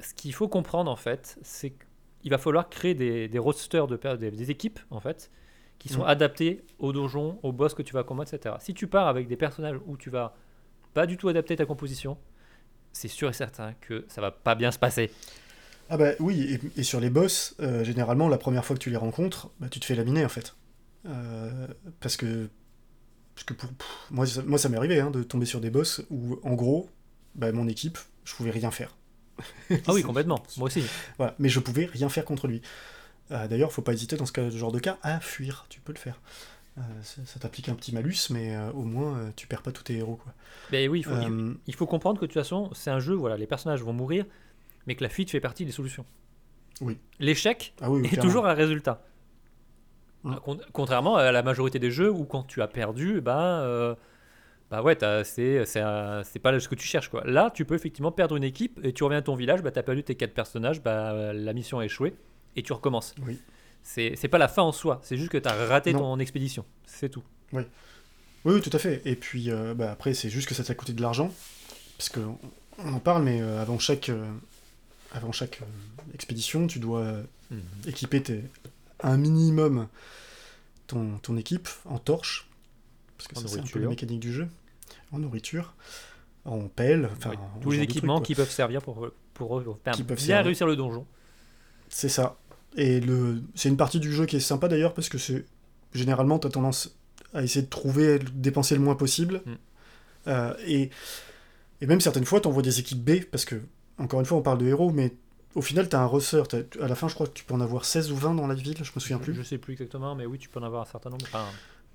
ce qu'il faut comprendre en fait, c'est qu'il va falloir créer des, des rosters de des, des équipes en fait qui sont Mhm. adaptées au donjon, au boss que tu vas combattre, etc. Si tu pars avec des personnages où tu vas pas du tout adapter ta composition, c'est sûr et certain que ça va pas bien se passer. Ah bah oui, et, et sur les boss, euh, généralement, la première fois que tu les rencontres, bah, tu te fais laminer en fait. Euh, parce que. Parce que pour, pff, moi, ça, moi, ça m'est arrivé hein, de tomber sur des boss où, en gros, bah, mon équipe, je pouvais rien faire. Ah oui, complètement. Moi aussi. Voilà, mais je pouvais rien faire contre lui. Euh, D'ailleurs, faut pas hésiter dans ce cas- genre de cas à fuir, tu peux le faire. Euh, ça t'applique un petit malus, mais euh, au moins euh, tu perds pas tous tes héros. Quoi. Mais oui, il faut, il- il faut comprendre que de toute façon, c'est un jeu, voilà, les personnages vont mourir, mais que la fuite fait partie des solutions. Oui. L'échec ah oui, oui, est clairement. toujours un résultat. Mm. Con- Contrairement à la majorité des jeux où quand tu as perdu, bah, euh, bah ouais, c'est c'est un- c'est pas ce que tu cherches quoi. Là, tu peux effectivement perdre une équipe et tu reviens à ton village, bah t'as perdu tes quatre personnages, bah euh, la mission a échoué et tu recommences. Oui. C'est c'est pas la fin en soi, c'est juste que t'as raté Non. ton expédition, c'est tout. Oui, oui, tout à fait. Et puis euh, bah, après, c'est juste que ça t'a coûté de l'argent. Parce que on en parle, mais euh, avant chaque, euh, avant chaque expédition, tu dois euh, équiper tes, un minimum ton, ton équipe en torche. Parce que c'est un peu la mécanique du jeu. En nourriture, en pelle, enfin. En Tous les équipements trucs, qui peuvent servir pour, pour, bien servir. réussir le donjon. C'est ça. Et le, c'est une partie du jeu qui est sympa d'ailleurs parce que c'est généralement t'as tendance à essayer de trouver, de dépenser le moins possible. Mm. Euh, et, et même certaines fois t'envoies des équipes B parce que encore une fois, on parle de héros, mais au final, tu as un ressort. T'as- À la fin, je crois que tu peux en avoir 16 ou 20 dans la ville, je me souviens plus. Je sais plus exactement, mais oui, tu peux en avoir un certain nombre. Enfin,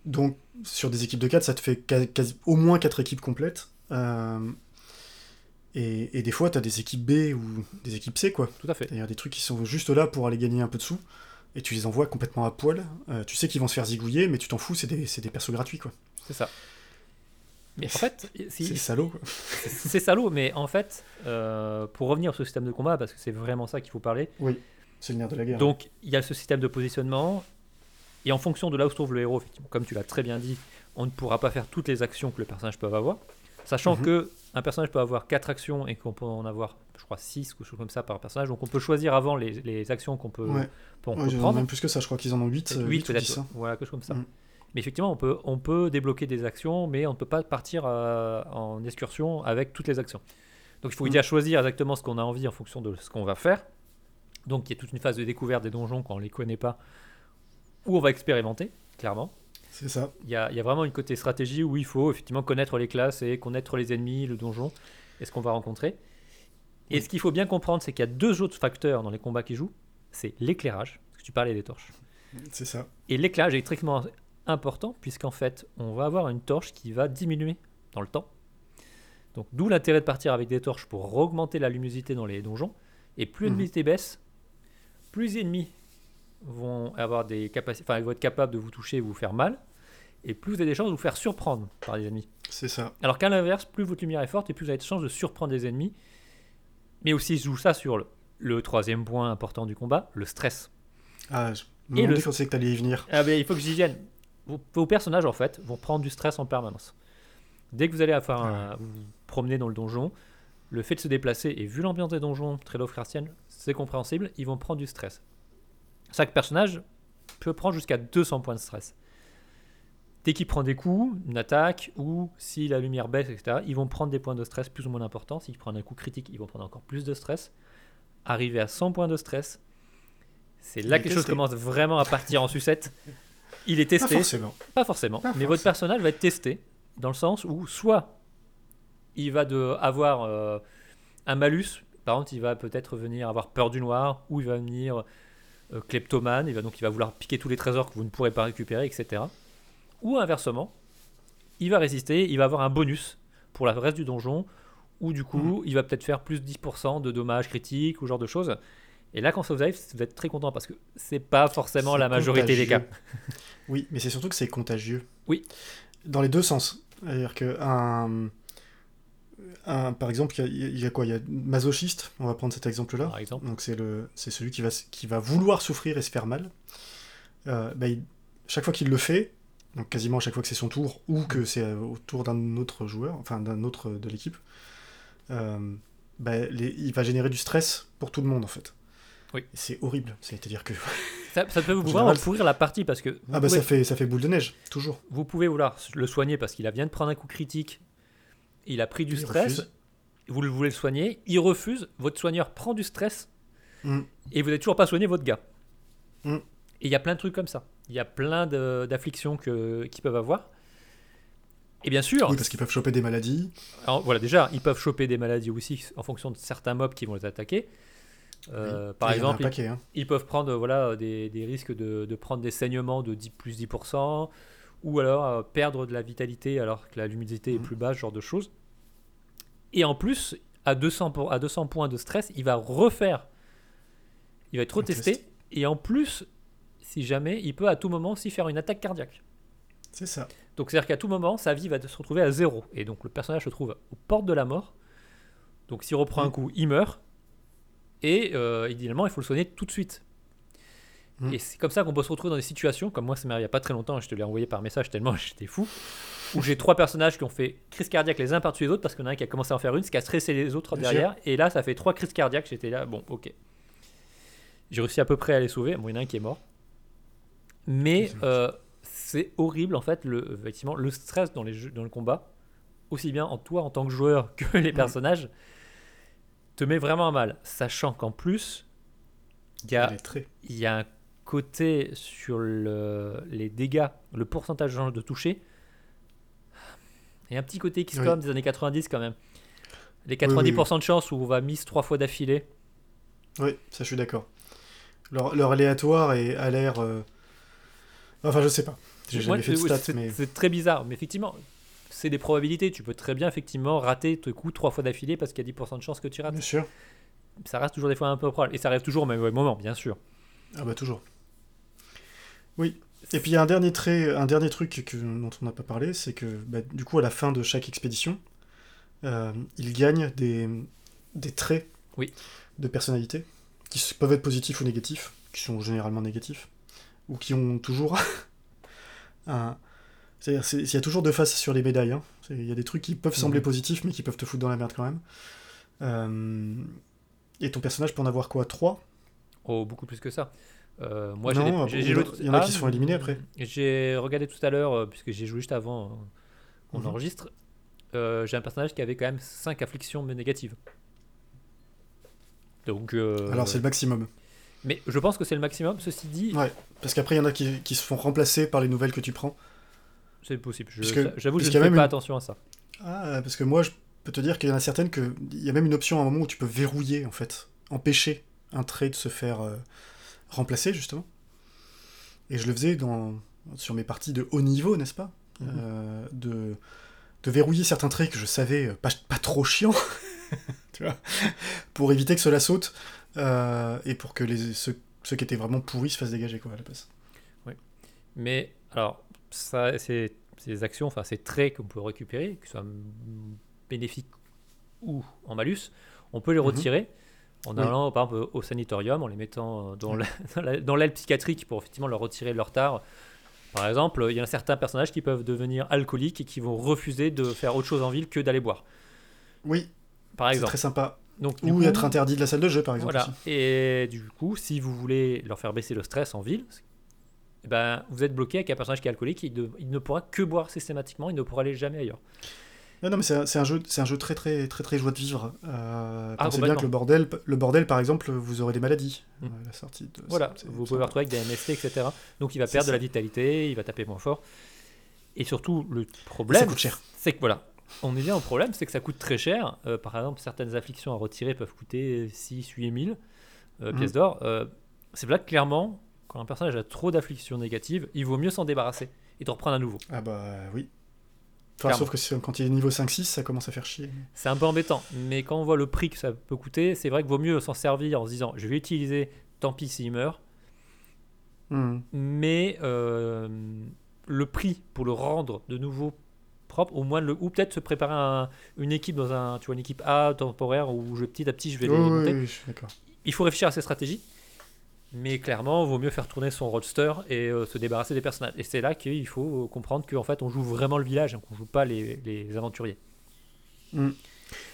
Donc, sur des équipes de 4, ça te fait quasi- au moins 4 équipes complètes. Euh, et, et des fois, tu as des équipes B ou des équipes C, quoi. tout à fait. C'est-à-dire des trucs qui sont juste là pour aller gagner un peu de sous. Et tu les envoies complètement à poil. Euh, tu sais qu'ils vont se faire zigouiller, mais tu t'en fous, c'est des, des persos gratuits, quoi. C'est ça. Mais en fait, C'est salaud, c'est salaud, mais en fait, euh, pour revenir sur ce système de combat, parce que c'est vraiment ça qu'il faut parler, C'est le nerf de la guerre. donc il y a ce système de positionnement, et en fonction de là où se trouve le héros, effectivement, comme tu l'as très bien dit, on ne pourra pas faire toutes les actions que le personnage peut avoir, sachant Mhm. que un personnage peut avoir 4 actions et qu'on peut en avoir, je crois, 6 ou quelque chose comme ça par personnage, donc on peut choisir avant les, les actions qu'on peut, ouais, qu'on Ouais, peut prendre. même plus que ça, je crois qu'ils en ont 8, 8 8 ou peut-être, 10. hein. voilà, quelque chose comme ça. Mm. Mais effectivement, on peut, on peut débloquer des actions, mais on ne peut pas partir euh, en excursion avec toutes les actions. Donc il faut Mm. déjà choisir exactement ce qu'on a envie en fonction de ce qu'on va faire. Donc il y a toute une phase de découverte des donjons quand on ne les connaît pas, où on va expérimenter, clairement. C'est ça. Il y a, il y a vraiment une côté stratégie où il faut effectivement connaître les classes et connaître les ennemis, le donjon, et ce qu'on va rencontrer. Et Oui. ce qu'il faut bien comprendre, c'est qu'il y a deux autres facteurs dans les combats qui jouent. C'est l'éclairage, parce que tu parlais des torches. C'est ça. Et l'éclairage est extrêmement important puisqu'en fait, on va avoir une torche qui va diminuer dans le temps. Donc d'où l'intérêt de partir avec des torches pour augmenter la luminosité dans les donjons. Et plus la Mhm. luminosité baisse, plus les ennemis vont avoir des capacités, enfin ils vont être capables de vous toucher et vous faire mal. Et plus vous avez des chances de vous faire surprendre par les ennemis. C'est ça. Alors qu'à l'inverse, plus votre lumière est forte et plus vous avez de chances de surprendre des ennemis. Mais aussi, je joue ça sur le, le troisième point important du combat, le stress. Ah, je me le- c'est que t'allais y venir. Ah ben, il faut que j'y vienne. Vos, vos personnages, en fait, vont prendre du stress en permanence. Dès que vous allez faire un- vous vous promener dans le donjon, le fait de se déplacer, et vu l'ambiance des donjons très Lovecraftienne, c'est compréhensible, ils vont prendre du stress. Chaque personnage peut prendre jusqu'à 200 points de stress. Dès qu'il prend des coups, une attaque, ou si la lumière baisse, etc., ils vont prendre des points de stress plus ou moins importants. S'ils prennent un coup critique, ils vont prendre encore plus de stress. Arriver à 100 points de stress, c'est là que les choses commencent vraiment à partir en sucette. Il est Pas testé, forcément. pas forcément, Pas mais votre forcément. personnage va être testé dans le sens où soit il va de avoir euh, un malus, par exemple, il va peut-être venir avoir peur du noir, ou il va venir euh, kleptomane, il va donc il va vouloir piquer tous les trésors que vous ne pourrez pas récupérer, etc. Ou inversement, il va résister, il va avoir un bonus pour le reste du donjon, ou du coup, il va peut-être faire plus 10% de dommages critiques ou ce genre de choses. Et là, quand ça vous arrive, vous êtes très content parce que c'est pas forcément la majorité des cas. Oui, mais c'est surtout que c'est contagieux. Oui. Dans les deux sens. C'est-à-dire que un, un- par exemple, il y, a- il y a quoi? Il y a masochiste, on va prendre cet exemple-là. Par exemple. Donc c'est le, c'est celui qui va, qui va vouloir souffrir et se faire mal. Euh, bah, il- chaque fois qu'il le fait, donc quasiment à chaque fois que c'est son tour ou que c'est euh, au tour d'un autre joueur, enfin d'un autre de l'équipe, euh, bah, les- il va générer du stress pour tout le monde en fait. Oui. C'est horrible. C'est-à-dire que Ça, ça peut vous vraiment général, pourrir la partie parce que vous, ah bah pouvez, ça fait ça fait boule de neige toujours. vous pouvez vouloir le soigner parce qu'il a vient de prendre un coup critique, il a pris du Il stress, refuse. vous le voulez le soigner, il refuse, votre soigneur prend du stress Mm. et vous n'avez toujours pas soigné votre gars. Mm. Et il y a plein de trucs comme ça. Il y a plein d'afflictions qu'ils peuvent avoir. Et bien sûr, Oui, parce qu'ils peuvent choper des maladies. alors, voilà, déjà, ils peuvent choper des maladies aussi en fonction de certains mobs qui vont les attaquer. Euh, Oui. Par Et exemple, paquet, hein. ils peuvent prendre voilà, des, des risques de, de prendre des saignements de 10, plus 10%, ou alors euh, perdre de la vitalité alors que la luminosité est Mhm. plus basse, ce genre de choses. Et en plus, à 200, pour- à 200 points de stress, il va refaire, il va être retesté, test. et en plus, si jamais, il peut à tout moment aussi faire une attaque cardiaque. C'est ça. Donc c'est-à-dire qu'à tout moment, sa vie va se retrouver à zéro. Et donc le personnage se trouve aux portes de la mort. Donc s'il reprend un Mm. coup, il meurt. Et euh, idéalement, il faut le soigner tout de suite. Mm. Et c'est comme ça qu'on peut se retrouver dans des situations, comme moi ça m'est arrivé il n'y a pas très longtemps, je te l'ai envoyé par message tellement j'étais fou, où j'ai trois personnages qui ont fait crise cardiaque les uns par-dessus les autres, parce qu'il y en a un qui a commencé à en faire une, ce qui a stressé les autres derrière, et là ça fait trois crises cardiaques, j'étais là, bon ok. J'ai réussi à peu près à les sauver, bon il y en a un qui est mort. Mais C'est euh, c'est horrible en fait, le, effectivement, le stress dans, les jeux, dans le combat, aussi bien en toi en tant que joueur que les Mm. personnages, te met vraiment à mal. Sachant qu'en plus, il y a y a un côté sur le- les dégâts, le pourcentage de toucher. Il y a un petit côté XCOM Oui. des années 90 quand même. Les oui, oui. 90% de chance où on va miss trois fois d'affilée. Oui, ça je suis d'accord. Leur, leur aléatoire est, a l'air. euh, Enfin, je sais pas. J'ai jamais fait de c'est- stats, mais. C'est très bizarre, mais effectivement, c'est des probabilités. Tu peux très bien effectivement rater tes coups trois fois d'affilée parce qu'il y a 10% de chance que tu rates. Bien sûr. Ça reste toujours des fois un peu probable. Et ça arrive toujours au même moment, bien sûr. Ah bah toujours. Oui. Et puis il y a un dernier trait, un dernier truc que, dont on n'a pas parlé, c'est que bah, du coup à la fin de chaque expédition, euh, ils gagnent des, des traits Oui. de personnalité qui peuvent être positifs ou négatifs, qui sont généralement négatifs, ou qui ont toujours un... C'est-à-dire c'est- il y a toujours deux faces sur les médailles. hein. Il y a des trucs qui peuvent sembler Mhm. positifs mais qui peuvent te foutre dans la merde quand même. Euh, Et ton personnage peut en avoir quoi Trois? Oh, beaucoup plus que ça. Euh, moi, Non, j'ai des- ah, j'ai- d'autres- il y en a qui se font éliminer après. J'ai regardé tout à l'heure, euh, puisque j'ai joué juste avant qu'on Mhm. enregistre. euh, j'ai un personnage qui avait quand même 5 afflictions mais négatives. Donc. Alors c'est le maximum. Mais je pense que c'est le maximum. Ceci dit, Ouais, parce qu'après, il y en a qui, qui se font remplacer par les nouvelles que tu prends. c'est possible. J'avoue, je ne fais pas une- attention à ça. Ah, parce que moi, je peux te dire qu'il y en a certaines que. Il y a même une option à un moment où tu peux verrouiller, en fait. Empêcher un trait de se faire euh, remplacer, justement. Et je le faisais dans, sur mes parties de haut niveau, n'est-ce pas? Mhm. Euh, de, de verrouiller certains traits que je savais pas, pas trop chiants, tu vois, pour éviter que cela saute, euh, et pour que les, ceux, ceux qui étaient vraiment pourris se fassent dégager, quoi, à la place. Mais alors, ça, c'est ces actions, enfin ces traits qu'on peut récupérer, que ce soit bénéfiques ou en malus, on peut les Mhm. retirer en Oui. allant par exemple au sanatorium, en les mettant dans la- dans l'aile psychiatrique pour effectivement leur retirer leur tard. Par exemple, il y a certains personnages qui peuvent devenir alcooliques et qui vont refuser de faire autre chose en ville que d'aller boire. Oui, Par c'est exemple. très sympa. Donc, Ou coup, être interdit de la salle de jeu, par exemple. Voilà. aussi. Et du coup, si vous voulez leur faire baisser le stress en ville, eh ben, vous êtes bloqué avec un personnage qui est alcoolique, il, ne- il ne pourra que boire systématiquement, il ne pourra aller jamais ailleurs. Non, non, mais c'est un, jeu, c'est un jeu très très très très joie de vivre. Euh, Ah, pensez bien que le bordel, le bordel, par exemple, vous aurez des maladies Mm. euh, à la sortie. De, Voilà, vous pouvez vous retrouver avec des MST, etc. Donc il va perdre de la vitalité, il va taper moins fort. Et surtout, le problème, c'est que voilà, on est bien au problème, c'est que ça coûte très cher. Euh, par exemple, certaines afflictions à retirer peuvent coûter 6, 8 000 euh, Mhm. pièces d'or. Euh, c'est là que clairement, quand un personnage a trop d'afflictions négatives, il vaut mieux s'en débarrasser et de reprendre à nouveau. Ah bah oui. Enfin, sauf que quand il est niveau 5-6, ça commence à faire chier. C'est un peu embêtant, mais quand on voit le prix que ça peut coûter, c'est vrai qu'il vaut mieux s'en servir en se disant je vais utiliser, tant pis s'il meurt, Hmm. mais euh, le prix pour le rendre de nouveau propre, au moins le, ou peut-être se préparer un- une équipe dans un, tu vois, une équipe A temporaire où je, petit à petit je vais les Oui, oui, monter. oui, je. Il faut réfléchir à ces stratégies, mais clairement, il vaut mieux faire tourner son roadster et euh, se débarrasser des personnages. Et c'est là qu'il faut comprendre qu'en fait, on joue vraiment le village, hein, qu'on joue pas les, les aventuriers.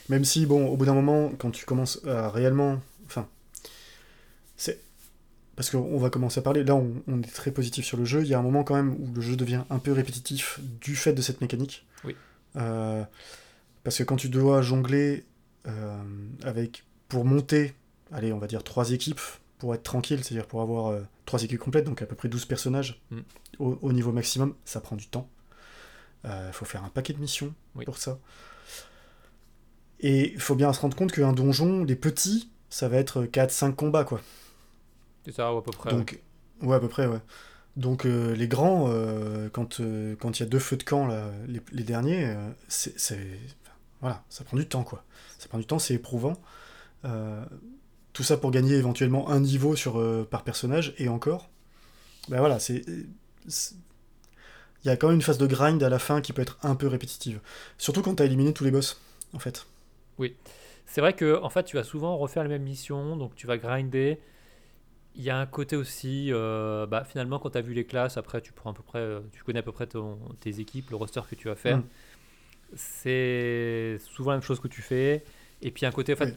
Même si, bon, au bout d'un moment, quand tu commences à réellement. Enfin. C'est. Parce qu'on va commencer à parler. Là, on, on est très positif sur le jeu. Il y a un moment quand même où le jeu devient un peu répétitif du fait de cette mécanique. Oui. Euh, parce que quand tu dois jongler euh, avec. Pour monter, allez, on va dire trois équipes, pour être tranquille, c'est-à-dire pour avoir euh, trois équipes complètes, donc à peu près 12 personnages Mm. au, au niveau maximum, ça prend du temps. Il faut faire un paquet de missions Oui. pour ça. Et il faut bien se rendre compte qu'un donjon, les petits, ça va être 4-5 combats, quoi. C'est ça, ou à peu près. Donc, ouais, à peu près, ouais. Donc, euh, les grands, euh, quand euh, quand il y a deux feux de camp, là, les, les derniers, c'est. enfin, Voilà, ça prend du temps, quoi. Ça prend du temps, c'est éprouvant. Tout ça pour gagner éventuellement un niveau sur, par personnage, et encore. Ben voilà, c'est. Il y a quand même une phase de grind à la fin qui peut être un peu répétitive. Surtout quand t'as éliminé tous les boss, en fait. C'est vrai que en fait, tu vas souvent refaire les mêmes missions, donc tu vas grinder. Il y a un côté aussi, euh, bah, finalement, quand tu as vu les classes, après, tu prends à peu près, euh, tu connais à peu près ton- tes équipes, le roster que tu vas faire. Mm. C'est souvent la même chose que tu fais. Et puis un côté, en fait, Oui.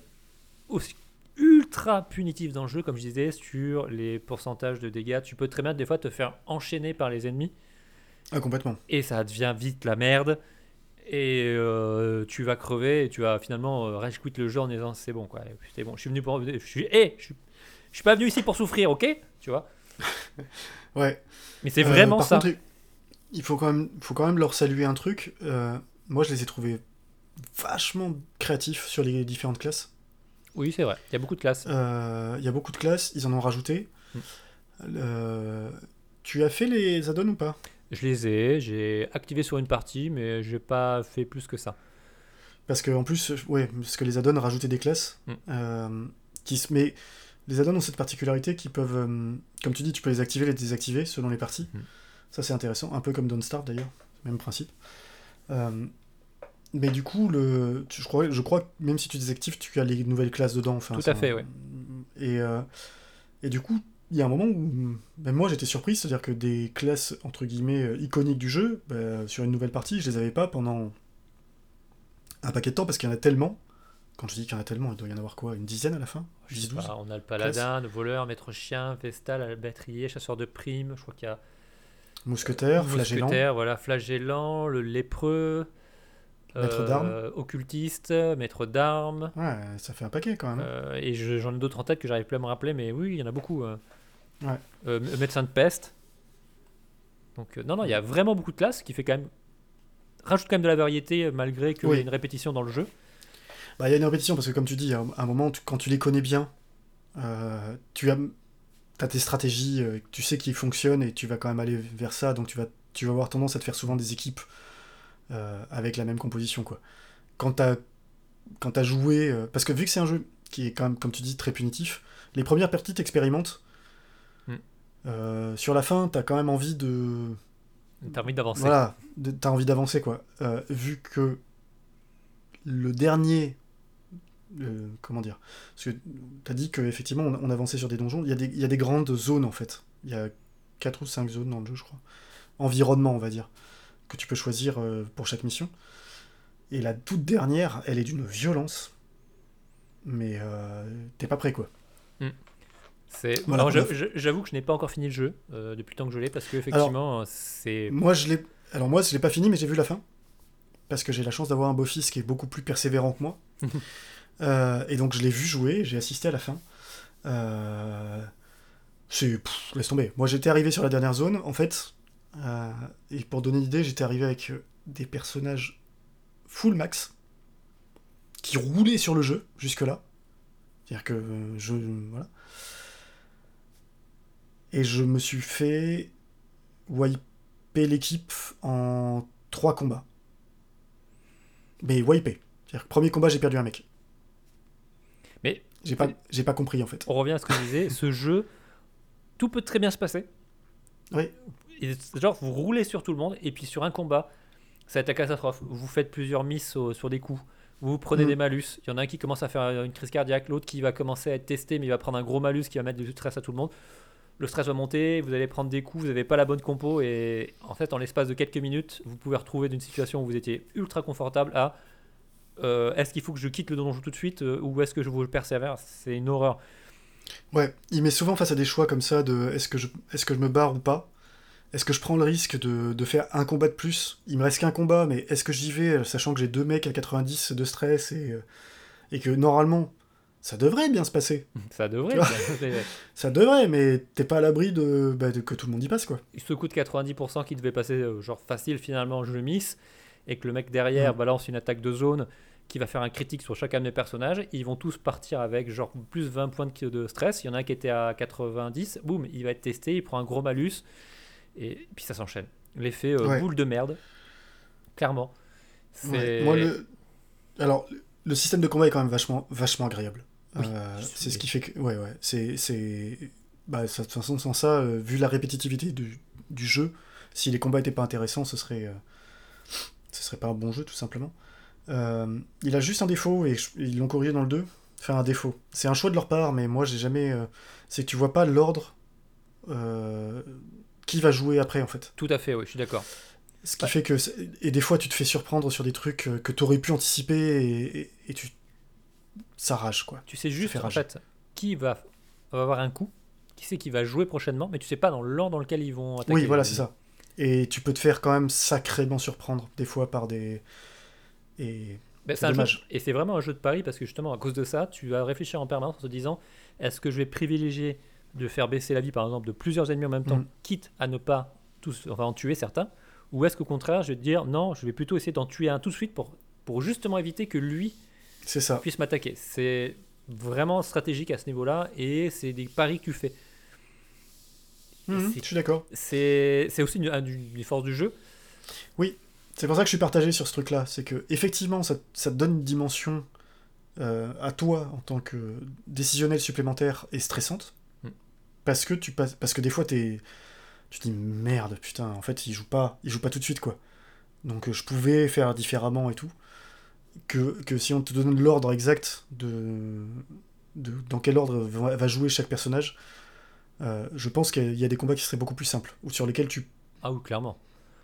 aussi ultra punitif dans le jeu, comme je disais, sur les pourcentages de dégâts. Tu peux très bien des fois te faire enchaîner par les ennemis Ah, complètement. et ça devient vite la merde et euh, tu vas crever et tu vas finalement euh, rage quit le jeu en disant c'est bon quoi c'est bon je suis venu pour je suis je suis je suis pas venu ici pour souffrir ok tu vois Ouais. mais c'est Euh, vraiment par ça contre, il faut quand même, faut quand même leur saluer un truc. Euh, moi, je les ai trouvés vachement créatif sur les différentes classes. Oui, c'est vrai. Il y a beaucoup de classes. Euh, Il y a beaucoup de classes, ils en ont rajouté. Mm. Euh, tu as fait les add-ons ou pas? Je les ai, j'ai activé sur une partie, mais j'ai pas fait plus que ça. Parce que en plus, ouais, parce que les add-ons rajoutaient des classes. Mm. euh, qui se, mais les add-ons ont cette particularité qu'ils peuvent, euh, comme tu dis, tu peux les activer, les désactiver selon les parties. Mm. Ça c'est intéressant, un peu comme Don't Start d'ailleurs, même principe. Euh, mais du coup, le, tu- je, crois, je crois que même si tu désactives, tu as les nouvelles classes dedans. Enfin, Tout à fait. Et, euh, et du coup, il y a un moment où même moi j'étais surpris, c'est-à-dire que des classes entre guillemets iconiques du jeu, bah, sur une nouvelle partie, je les avais pas pendant un paquet de temps parce qu'il y en a tellement. Quand je dis qu'il y en a tellement, il doit y en avoir quoi Une dizaine à la fin? Je sais 10, 12 pas, on a le paladin, le voleur, maître chien, vestal, albatrier, chasseur de primes. Je crois qu'il y a Mousquetaire, flagellant. mousquetaire, voilà, flagellant, le lépreux, Maître euh, d'armes. occultiste, maître d'armes. Ouais, ça fait un paquet quand même. euh, et je- j'en ai d'autres en tête que j'arrive plus à me rappeler, mais oui, il y en a beaucoup. euh. Ouais. Euh, m- médecin de peste. Donc euh, non, non, il y a vraiment beaucoup de classes qui fait quand même rajoute quand même de la variété euh, malgré qu'il y ait une répétition dans le jeu. Bah, il y a une répétition parce que, comme tu dis, à un- moment, tu- quand tu les connais bien, euh, tu as, as tes stratégies, euh, tu sais qui fonctionnent et tu vas quand même aller vers ça. Donc, tu vas, tu vas avoir tendance à te faire souvent des équipes euh, avec la même composition. Quoi. Quand tu as, joué. euh, parce que vu que c'est un jeu qui est quand même, comme tu dis, très punitif, les premières parties t'expérimentent. Mm. Sur la fin, tu as quand même envie de. T'as envie d'avancer. Voilà, t'as envie d'avancer quoi. Euh, vu que le dernier, euh, comment dire, parce que t'as dit qu'effectivement on, on avançait sur des donjons, il y, a des, il y a des grandes zones en fait. Il y a 4 ou 5 zones dans le jeu je crois. Environnement on va dire, que tu peux choisir euh, pour chaque mission. Et la toute dernière, elle est d'une violence. Mais euh, t'es pas prêt quoi. C'est... Voilà, a j'avoue que je n'ai pas encore fini le jeu depuis le temps que je l'ai parce que effectivement c'est Moi je l'ai, alors moi je l'ai pas fini mais j'ai vu la fin. Parce que j'ai la chance d'avoir un beau-fils qui est beaucoup plus persévérant que moi. Euh, et donc je l'ai vu jouer, j'ai assisté à la fin. Euh, c'est. laisse tomber. Moi j'étais arrivé sur la dernière zone, en fait. euh, et pour donner une idée, j'étais arrivé avec des personnages full max qui roulaient sur le jeu jusque-là. C'est-à-dire que je. Voilà. Et je me suis fait wiper l'équipe en trois combats. Mais wiper. C'est-à-dire que premier combat, j'ai perdu un mec. J'ai pas, j'ai pas compris en fait. on revient à ce que je disais, ce jeu, tout peut très bien se passer. Oui. Et genre, vous roulez sur tout le monde, et puis sur un combat, ça va être la catastrophe. Vous faites plusieurs misses au- sur des coups, vous prenez Mhm. des malus. Il y en a un qui commence à faire une crise cardiaque, l'autre qui va commencer à être testé, mais il va prendre un gros malus qui va mettre du stress à tout le monde. Le stress va monter, vous allez prendre des coups, vous n'avez pas la bonne compo, et en fait, en l'espace de quelques minutes, vous pouvez retrouver d'une situation où vous étiez ultra confortable à euh, est-ce qu'il faut que je quitte le donjon tout de suite euh, ou est-ce que je vous persévère C'est une horreur. Ouais, il met souvent face à des choix comme ça de est-ce que je, est-ce que je me barre ou pas? Est-ce que je prends le risque de, de faire un combat de plus? Il me reste qu'un combat, mais est-ce que j'y vais, euh, sachant que j'ai deux mecs à 90 de stress et, et que normalement, ça devrait bien se passer. Ça devrait. Ça devrait, mais t'es pas à l'abri de, bah, de que tout le monde y passe, quoi. ce coup de 90% qui devait passer genre facile finalement je le miss et que le mec derrière Mm. balance une attaque de zone qui va faire un critique sur chacun de mes personnages ils vont tous partir avec genre plus 20 points de, stress il y en a un qui était à 90 boum il va être testé il prend un gros malus et puis ça s'enchaîne l'effet euh, Ouais. boule de merde clairement Ouais. Moi, le... Alors, le système de combat est quand même vachement, vachement agréable. Oui, Euh, c'est ce qui fait que... Ouais, ouais. C'est... Bah, ça- de toute façon, sans ça, euh, vu la répétitivité du, du jeu, si les combats étaient pas intéressants, ce serait... Ce serait pas un bon jeu, tout simplement. Euh, il a juste un défaut, et je- ils l'ont corrigé dans le 2. Enfin, un défaut. C'est un choix de leur part, mais moi, j'ai jamais... euh, C'est que tu vois pas l'ordre... euh, Qui va jouer après, en fait. tout à fait oui je suis d'accord Ce qui Ouais. fait que. c'est- Et des fois, tu te fais surprendre sur des trucs que tu aurais pu anticiper et, et- et tu. Ça rage, quoi. tu sais juste en fait qui va, va avoir un coup qui sait qui va jouer prochainement mais tu sais pas dans l'ordre dans lequel ils vont attaquer Oui, voilà, c'est ça. Et tu peux te faire quand même sacrément surprendre, des fois, par des. Et. Ben, C'est un jeu- dommage. et c'est vraiment un jeu de pari parce que justement à cause de ça, tu vas réfléchir en permanence en te disant est-ce que je vais privilégier de faire baisser la vie par exemple de plusieurs ennemis en même temps, Mhm. quitte à ne pas tous, enfin en tuer certains, ou est-ce qu'au contraire je vais te dire non, je vais plutôt essayer d'en tuer un tout de suite pour, pour justement éviter que lui ça. puisse m'attaquer. C'est vraiment stratégique à ce niveau-là et c'est des paris que tu fais. C'est- je suis d'accord. C'est c'est aussi une, un- une force du jeu. C'est pour ça que je suis partagé sur ce truc-là. C'est que effectivement, ça, ça te donne une dimension euh, à toi en tant que décisionnel supplémentaire et stressante. Mm. Parce que tu passes, parce que des fois t'es, tu te dis merde, putain, en fait il joue pas, il joue pas tout de suite quoi. Donc euh, je pouvais faire différemment et tout. Que, que si on te donne l'ordre exact de, de dans quel ordre va, jouer chaque personnage, euh, je pense qu'il y a des combats qui seraient beaucoup plus simples ou sur lesquels tu Ah oui, clairement.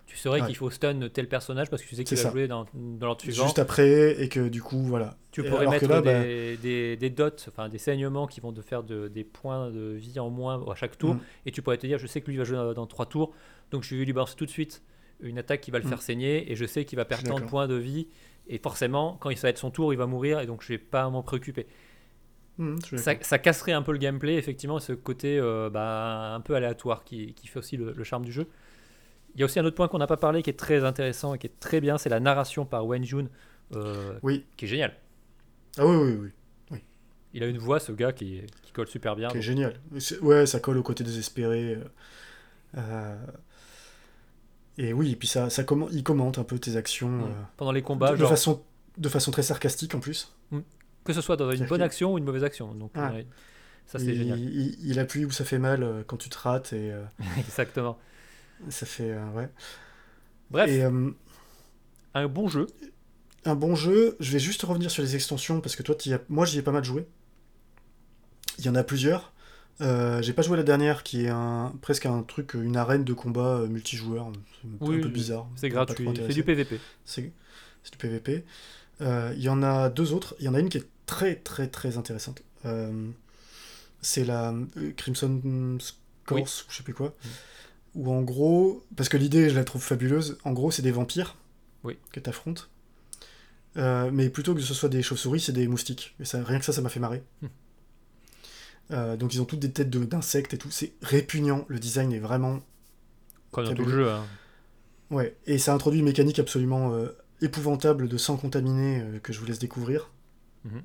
Tu saurais Ouais. qu'il faut stun tel personnage parce que tu sais qu'il va ça. jouer dans, dans l'ordre suivant. juste après et que du coup voilà. Tu pourrais alors mettre là, bah, des, des, dots, enfin des saignements qui vont te faire de- des points de vie en moins à chaque tour. Mm. Et tu pourrais te dire, je sais que lui va jouer dans, dans trois tours, donc je vais lui balancer tout de suite une attaque qui va le Mm. faire saigner, et je sais qu'il va perdre tant de points de vie, et forcément, quand il va être son tour, il va mourir, et donc je vais pas m'en préoccuper. Suis Ça, ça casserait un peu le gameplay, effectivement, ce côté euh, bah, un peu aléatoire qui, qui fait aussi le, le charme du jeu. Il y a aussi un autre point qu'on n'a pas parlé qui est très intéressant et qui est très bien, c'est la narration par Wen Jun, euh, Oui. qui est génial. Ah oui, oui, oui. Il a une voix, ce gars, qui, qui colle super bien. Qui est génial. Ouais, ça colle au côté désespéré. euh, euh, Et oui, et puis ça, ça il commente un peu tes actions Mm. euh, Pendant les combats, de, de façon, de façon très sarcastique en plus. que ce soit dans une bonne action ou une mauvaise action. Donc, Ah. ça, c'est il, génial. il- il appuie où ça fait mal quand tu te rates et Exactement. Ça fait. euh, ouais. Bref, Et euh, un bon jeu. un bon jeu, je vais juste revenir sur les extensions parce que toi, as- moi j'y ai pas mal joué. Il y en a plusieurs. Euh, j'ai pas joué la dernière qui est un, presque un truc, une arène de combat euh, multijoueur. C'est un Oui, peu bizarre. C'est gratuit. C'est du PVP. C'est du PVP. Il y en a deux autres. Il y en a une qui est très très très intéressante. C'est la Crimson Scores, Oui. ou je sais plus quoi. Où en gros, parce que l'idée je la trouve fabuleuse, en gros c'est des vampires Oui. que tu affrontes. mais plutôt que ce soit des chauves-souris, c'est des moustiques. Et ça, rien que ça, ça m'a fait marrer. Hmm. Euh, donc ils ont toutes des têtes de- d'insectes et tout. C'est répugnant. Le design est vraiment Comme dans tout le jeu. hein. Ouais, et ça introduit une mécanique absolument euh, épouvantable de sang contaminé euh, que je vous laisse découvrir. Mhm.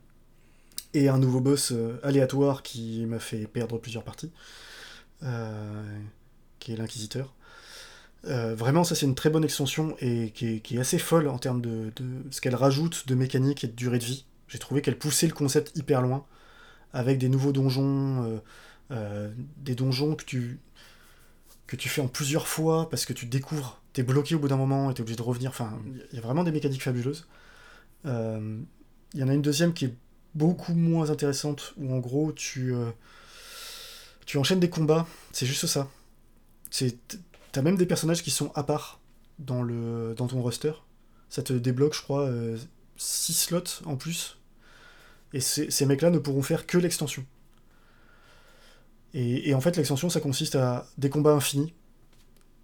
Et un nouveau boss euh, aléatoire qui m'a fait perdre plusieurs parties, euh, qui est l'Inquisiteur. Euh, vraiment, ça c'est une très bonne extension et qui est, assez folle en termes de, ce qu'elle rajoute de mécanique et de durée de vie. J'ai trouvé qu'elle poussait le concept hyper loin, avec des nouveaux donjons, euh, euh, des donjons que tu, fais en plusieurs fois parce que tu découvres, t'es bloqué au bout d'un moment et t'es obligé de revenir. Enfin, il y a vraiment des mécaniques fabuleuses. Il y en a une deuxième qui est beaucoup moins intéressante où en gros tu enchaînes des combats, c'est juste ça. T'as même des personnages qui sont à part dans, le, dans ton roster. Ça te débloque, je crois, 6 slots en plus. Et ces, mecs-là ne pourront faire que l'extension. Et, et en fait, l'extension, ça consiste à des combats infinis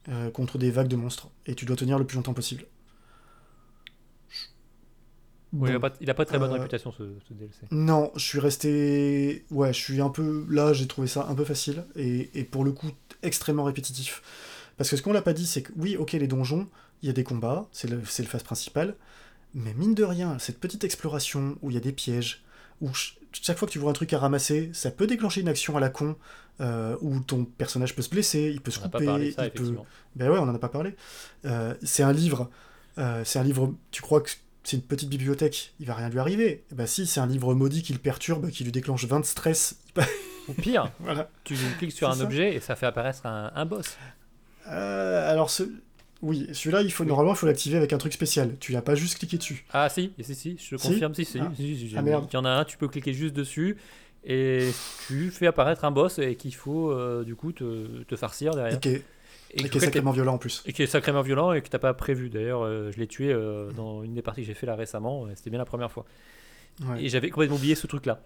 euh, contre des vagues de monstres. Et tu dois tenir le plus longtemps possible. Il a pas, il a pas très bonne Euh, réputation ce, ce DLC. Non, je suis resté. Ouais, je suis un peu. Là, j'ai trouvé ça un peu facile et, et pour le coup extrêmement répétitif. Parce que ce qu'on l'a pas dit, c'est que oui, ok, les donjons, il y a des combats, c'est le, c'est le phase principal, mais mine de rien, cette petite exploration où il y a des pièges, où ch- chaque fois que tu vois un truc à ramasser, ça peut déclencher une action à la con, euh, où ton personnage peut se blesser, il peut se On n'a pas couper, parlé de ça, il peut. Ben ouais, on en a pas parlé. Euh, c'est un livre. euh, c'est un livre. Tu crois que c'est une petite bibliothèque, il va rien lui arriver. Eh ben si, c'est un livre maudit qui le perturbe, qui lui déclenche 20 de stress. Ou pire, voilà. tu cliques sur un ça. objet et ça fait apparaître un, un boss. Euh, alors ce... oui, celui-là, il faut normalement, il faut l'activer avec un truc spécial. Tu l'as pas juste cliqué dessus. Ah si, si, si, je te Si confirme, si, si. Ah. si, Ah, merde. Il y en a un, tu peux cliquer juste dessus et tu fais apparaître un boss et qu'il faut euh, du coup te, te farcir derrière. Et qui est, Et qui est sacrément violent en plus. et qui est sacrément violent et que t'as pas prévu. D'ailleurs, euh, je l'ai tué dans une des parties que j'ai fait là récemment. C'était bien la première fois. Ouais. Et j'avais complètement oublié ce truc-là.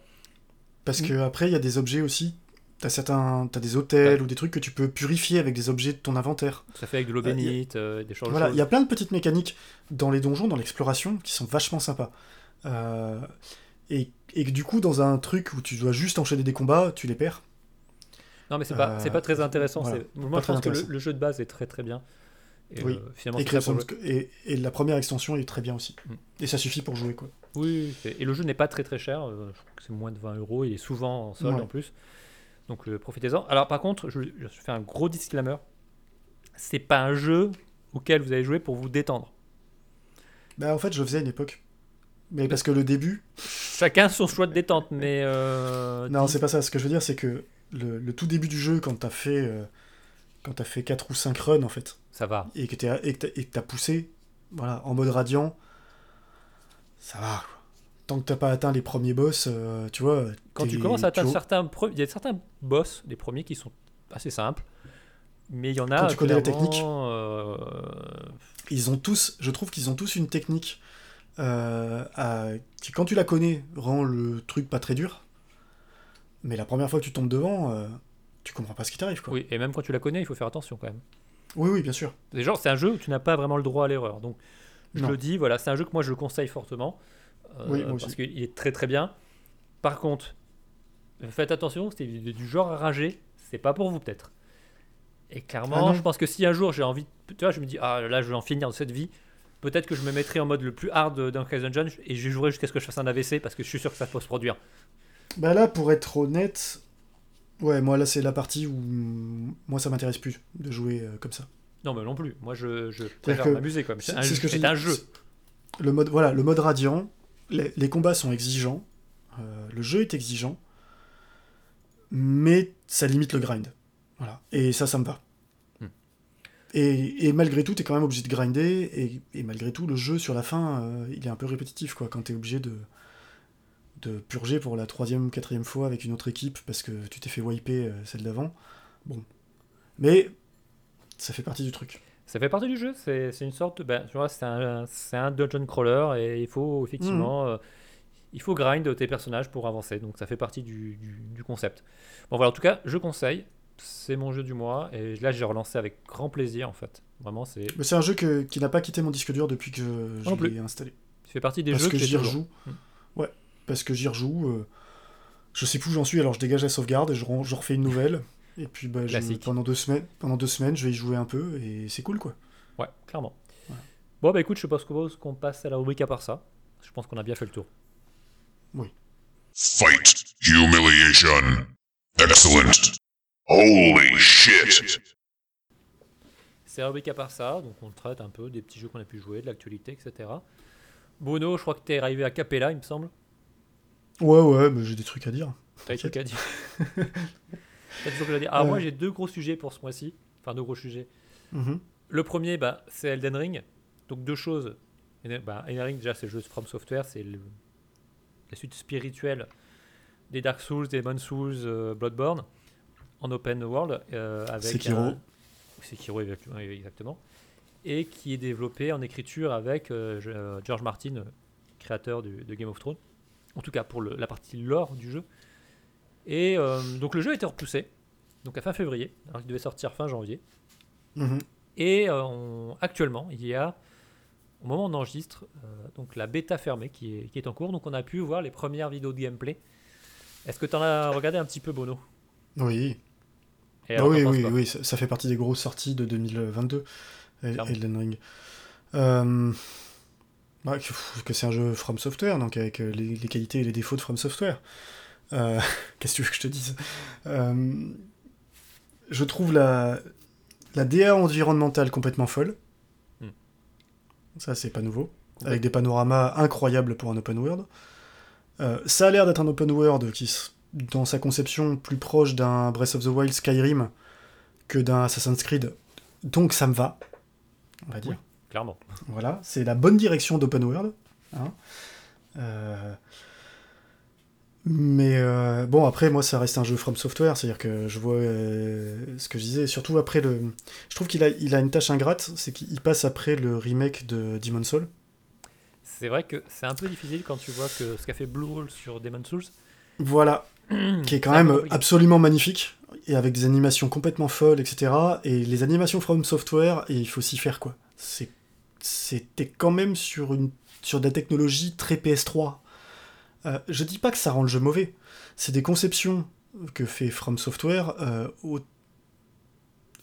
Parce que après, il y a des objets aussi. T'as certains, t'as des hôtels ou des trucs que tu peux purifier avec des objets de ton inventaire. Ça fait avec de l'eau Euh, a- bénite, euh, des choses. Voilà, il y a plein de petites mécaniques dans les donjons, dans l'exploration, qui sont vachement sympas. Euh, et, et que du coup, dans un truc où tu dois juste enchaîner des combats, tu les perds. Non, mais c'est pas, c'est pas très intéressant. voilà. Moi, Pas je pense que le jeu de base est très très bien. Et, Oui. euh, finalement, Et, c'est ça pour Crimson jouer. et, et la première extension est très bien aussi. Mm. Et ça suffit pour jouer, quoi. Oui, et le jeu n'est pas très très cher, euh, je crois que c'est moins de 20 euros, il est souvent en solde Ouais. en plus. Donc euh, profitez-en. Alors par contre, je, je fais un gros disclaimer, c'est pas un jeu auquel vous allez jouer pour vous détendre. Bah, en fait, je le faisais à une époque. Mais parce que le début. Chacun son choix de détente, mais... euh, Non, c'est pas ça. Ce que je veux dire, c'est que le, le tout début du jeu, quand t'as fait. euh, quand t'as fait 4 ou 5 runs, en fait, Ça va. et que t'as- et que t'as poussé, voilà, en mode radiant, ça va. Tant que t'as pas atteint les premiers boss, euh, tu vois. Quand tu commences à atteindre tu- certains... Il y a certains boss, des premiers, qui sont assez simples. Mais il y en a... Quand tu connais la technique. euh, ils ont tous, je trouve qu'ils ont tous une technique euh, à- qui, quand tu la connais, rend le truc pas très dur. Mais la première fois que tu tombes devant, tu comprends pas ce qui t'arrive, quoi. Oui, et même quand tu la connais, il faut faire attention quand même. oui, oui, bien sûr. Déjà, c'est un jeu où tu n'as pas vraiment le droit à l'erreur. Donc, je Non. le dis, voilà, c'est un jeu que moi je conseille fortement. euh, Oui, moi aussi. parce qu'il est très très bien. Par contre, faites attention, c'est du genre à rager, c'est pas pour vous peut-être. Et Ah clairement, non. je pense que si un jour j'ai envie, de- tu vois, je me dis, ah là, je vais en finir de cette vie, peut-être que je me mettrai en mode le plus hard d'un Dungeon et je jouerai jusqu'à ce que je fasse un AVC parce que je suis sûr que ça peut se produire. Bah là, pour être honnête, ouais, moi là c'est la partie où moi ça m'intéresse plus de jouer euh, comme ça. Non, mais non plus. Moi, je, je préfère m'amuser comme C'est un, c'est ce que je c'est dis. un jeu. Le mode, voilà, le mode radiant, les, les combats sont exigeants, euh, le jeu est exigeant, mais ça limite le grind. Voilà. Et ça, ça me va. Hmm. Et, et malgré tout, t'es quand même obligé de grinder, et, et malgré tout, le jeu sur la fin, euh, il est un peu répétitif, quoi, quand t'es obligé de, de purger pour la troisième, quatrième fois avec une autre équipe parce que tu t'es fait wiper euh, celle d'avant. Bon. Mais ça fait partie du truc. Ça fait partie du jeu, c'est une sorte de. Ben, tu vois, c'est un, un dungeon crawler et il faut effectivement. euh, il faut grind tes personnages pour avancer, donc ça fait partie du, du- du concept. Bon, voilà, en tout cas, je conseille. C'est mon jeu du mois et là, j'ai relancé avec grand plaisir en fait. Vraiment, c'est. Mais c'est un jeu que- qui n'a pas quitté mon disque dur depuis que je l'ai installé. Ça fait partie des parce jeux que j'ai j'y rejoue. Mm. Ouais, parce que j'y rejoue. euh, je sais plus où j'en suis, alors je dégage la sauvegarde et je, je refais une nouvelle. Et puis bah, je- pendant, deux semaines, pendant deux semaines, je vais y jouer un peu et c'est cool quoi. Ouais, clairement. Ouais. Bon, bah écoute, je propose qu'on passe à la rubrique à part ça. Je pense qu'on a bien fait le tour. Fight. Humiliation. Excellent. Holy shit. C'est la rubrique à part ça, donc on traite un peu des petits jeux qu'on a pu jouer, de l'actualité, etc. Bruno, je crois que t'es arrivé à Capella, il me semble. Ouais, ouais, mais j'ai des trucs à dire. T'as des trucs à dire. T'as des trucs à dire. Alors Ouais. moi j'ai deux gros sujets pour ce mois-ci. Enfin deux gros sujets. Mhm. Le premier, bah, c'est Elden Ring. Donc deux choses. Elden- Bah, Elden Ring déjà c'est le jeu de From Software, c'est le- la suite spirituelle des Dark Souls, des Demon Souls, euh, Bloodborne en open world euh, avec Sekiro. un- Sekiro exactement- exactement et qui est développé en écriture avec euh, euh, George Martin, euh, créateur du- de Game of Thrones. En tout cas pour le- la partie lore du jeu. Et euh, donc le jeu a été repoussé, donc à fin février, alors qu'il devait sortir fin janvier. Mhm. Et euh, on- actuellement, il y a, au moment où on enregistre, euh, donc la bêta fermée qui est, qui est en cours. Donc on a pu voir les premières vidéos de gameplay. Est-ce que tu en as regardé un petit peu, Bono? Oui. Et Ah alors, oui, oui, oui, ça, ça fait partie des grosses sorties de 2022, El- Clairement. Elden Ring. Bah, que, que c'est un jeu From Software, donc avec euh, les, les qualités et les défauts de From Software. Euh, Qu'est-ce que tu veux que je te dise? Euh, Je trouve la, la DA environnementale complètement folle. Hmm. Ça, c'est pas nouveau. Avec des panoramas incroyables pour un open world. Euh, ça a l'air d'être un open world qui, dans sa conception, plus proche d'un Breath of the Wild Skyrim que d'un Assassin's Creed. Donc ça me va, on va dire. Oui. Clairement. Voilà, c'est la bonne direction d'open world. hein. Euh, Mais euh, bon, après, moi, ça reste un jeu From Software, c'est-à-dire que je vois euh, ce que je disais, surtout après le. Je trouve qu'il a, il a une tâche ingrate, c'est qu'il passe après le remake de Demon's Soul. C'est vrai que c'est un peu difficile quand tu vois que ce qu'a fait Blue Hole sur Demon's Souls. Voilà, qui est quand même compliqué. absolument magnifique, et avec des animations complètement folles, etc. Et les animations From Software, et il faut s'y faire, quoi. C'est- C'était quand même sur, une, sur de la technologie très PS3. Euh, je dis pas que ça rend le jeu mauvais, c'est des conceptions que fait From Software euh, au,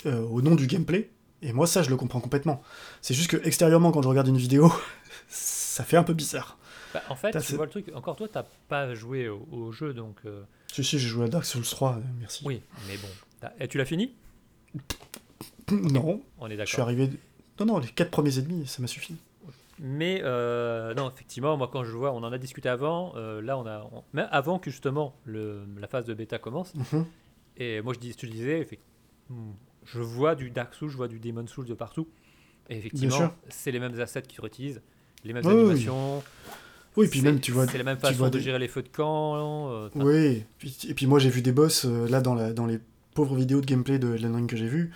euh, au nom du gameplay, Et moi, ça, je le comprends complètement. C'est juste que extérieurement, quand je regarde une vidéo, ça fait un peu bizarre. Bah, en fait, tu vois le truc, encore toi, t'as pas joué au, au jeu, donc euh, Si, si, j'ai joué à Dark Souls 3, euh, merci. oui, mais bon. Et tu l'as fini? Non, On est je suis d'accord. arrivé. Non, non, les quatre premiers ennemis, ça m'a suffi. Mais euh, non, effectivement, moi quand je vois, on en a discuté avant, euh, là on a, on- même avant que justement le, la phase de bêta commence, Mhm. et moi je, dis, je disais, hmm, je vois du Dark Souls, je vois du Demon Souls de partout, et effectivement, c'est les mêmes assets qu'ils réutilisent, les mêmes Oui, oui, oui. animations, Oui, puis même, tu vois. c'est la même façon de des- gérer les feux de camp. euh, Oui, et puis moi j'ai vu des boss, là dans, la, dans les pauvres vidéos de gameplay de Ring que j'ai vu,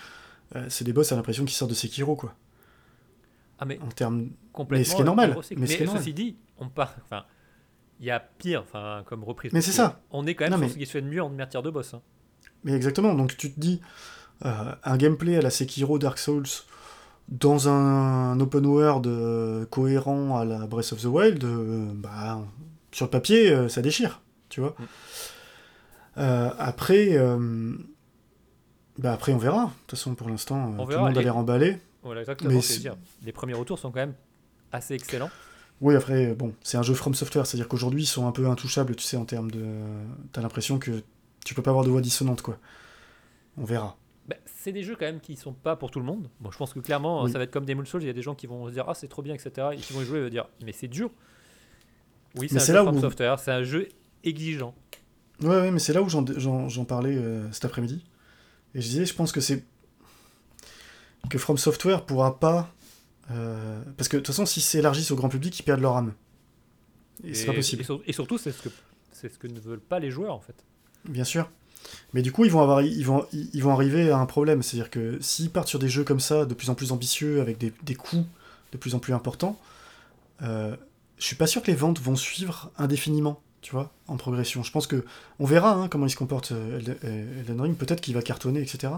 c'est des boss à l'impression qu'ils sortent de Sekiro, quoi. Ah mais En termes. complètement. Mais ce qui est normal, mais ce qui est ceci dit, on part, enfin, il y a pire, enfin comme reprise. Mais c'est ça. On est quand même Non, sur mais- ce qui se fait de mieux en matière de boss. hein. Mais exactement, donc tu te dis, euh, un gameplay à la Sekiro Dark Souls dans un open world euh, cohérent à la Breath of the Wild, euh, bah, sur le papier, ça déchire, tu vois. Mm. Après, bah après, on verra. De toute façon, pour l'instant, tout le monde a l'air emballé. Voilà, exactement. Mais c'est c'est- dire. Les premiers retours sont quand même assez excellents. Oui, après, bon, c'est un jeu From Software, c'est-à-dire qu'aujourd'hui, ils sont un peu intouchables, tu sais, en termes de... T'as l'impression que tu peux pas avoir de voix dissonante, quoi. On verra. Bah, c'est des jeux quand même qui sont pas pour tout le monde. Bon, je pense que clairement, Oui. ça va être comme Demon's Souls. Il y a des gens qui vont se dire ah c'est trop bien, etc. Et qui vont y jouer et vont dire mais c'est dur. Oui, c'est un jeu là From où- Software, c'est un jeu exigeant. Ouais, ouais, mais c'est là où j'en parlais euh, cet après-midi. Et je disais, je pense que c'est. Que From Software pourra pas. euh, Parce que de toute façon, s'ils s'élargissent au grand public, ils perdent leur âme. Et, c'est pas possible, Et, sur- et surtout, c'est ce que c'est ce que ne veulent pas les joueurs en fait. bien sûr. Mais du coup, ils vont, avoir, ils, vont, ils vont arriver à un problème. C'est-à-dire que s'ils partent sur des jeux comme ça, de plus en plus ambitieux, avec des, des coûts de plus en plus importants, euh, je suis pas sûr que les ventes vont suivre indéfiniment, tu vois, en progression. Je pense que on verra hein, comment il se comporte euh, euh, Elden Ring. Peut-être qu'il va cartonner, etc.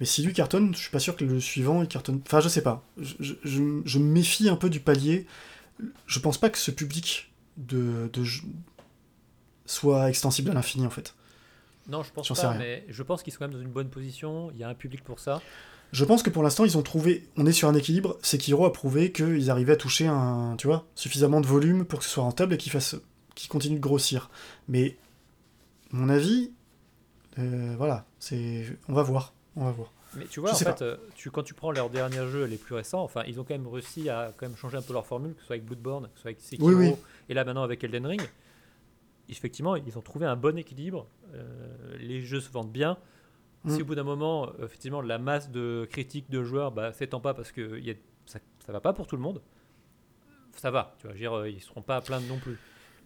Mais si lui cartonne, je suis pas sûr que le suivant il cartonne. Enfin, je sais pas. Je, je- je- me méfie un peu du palier. Je pense pas que ce public de, de soit extensible à l'infini en fait. Non, je pense pas, mais je pense qu'ils sont quand même dans une bonne position. Il y a un public pour ça. Je pense que pour l'instant, ils ont trouvé. On est sur un équilibre. Sekiro a prouvé qu'ils arrivaient à toucher un, tu vois, suffisamment de volume pour que ce soit rentable et qu'ils fassent, qu'ils continuent de grossir. Mais, mon avis, euh, voilà, c'est, on va voir, on va voir. Mais tu vois, Je en fait, euh, tu, quand tu prends leurs derniers jeux les plus récents, enfin, ils ont quand même réussi à quand même changer un peu leur formule, que ce soit avec Bloodborne, que ce soit avec Sekiro, Oui, oui. et là maintenant avec Elden Ring. Effectivement, ils ont trouvé un bon équilibre. euh, les jeux se vendent bien. Si Mm. au bout d'un moment, effectivement, la masse de critiques de joueurs bah, s'étend pas parce que y a, ça, ça va pas pour tout le monde, ça va. Tu vois, je veux dire, euh, ils seront pas à plaindre non plus.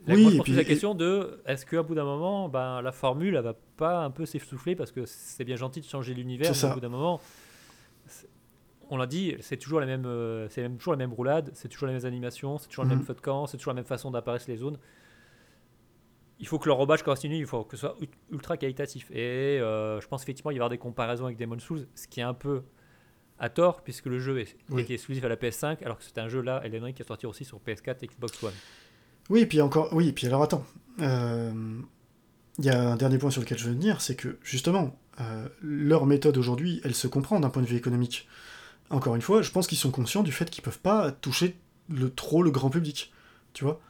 Là, Oui, moi, je et pense puis- la question de est-ce qu'à bout d'un moment, ben, la formule, elle va pas un peu s'essouffler parce que c'est bien gentil de changer l'univers, mais ça. bout d'un moment, on l'a dit, c'est toujours la même, euh, c'est même toujours la même roulade, c'est toujours les mêmes animations, c'est toujours le même feu de camp, c'est toujours la même façon d'apparaître les zones. Il faut que le robage continue, il faut que ce soit ultra qualitatif. Et euh, je pense effectivement il va y avoir des comparaisons avec Demon's Souls, ce qui est un peu à tort, puisque le jeu est, Oui. exclusif à la PS5, alors que c'est un jeu là, Elden Ring, qui est sorti aussi sur PS4 et Xbox One. Oui, et puis encore, oui, et puis alors attends, Euh, il y a un dernier point sur lequel je veux venir, c'est que justement, euh, leur méthode aujourd'hui, elle se comprend d'un point de vue économique. Encore une fois, je pense qu'ils sont conscients du fait qu'ils peuvent pas toucher le trop le grand public, tu vois.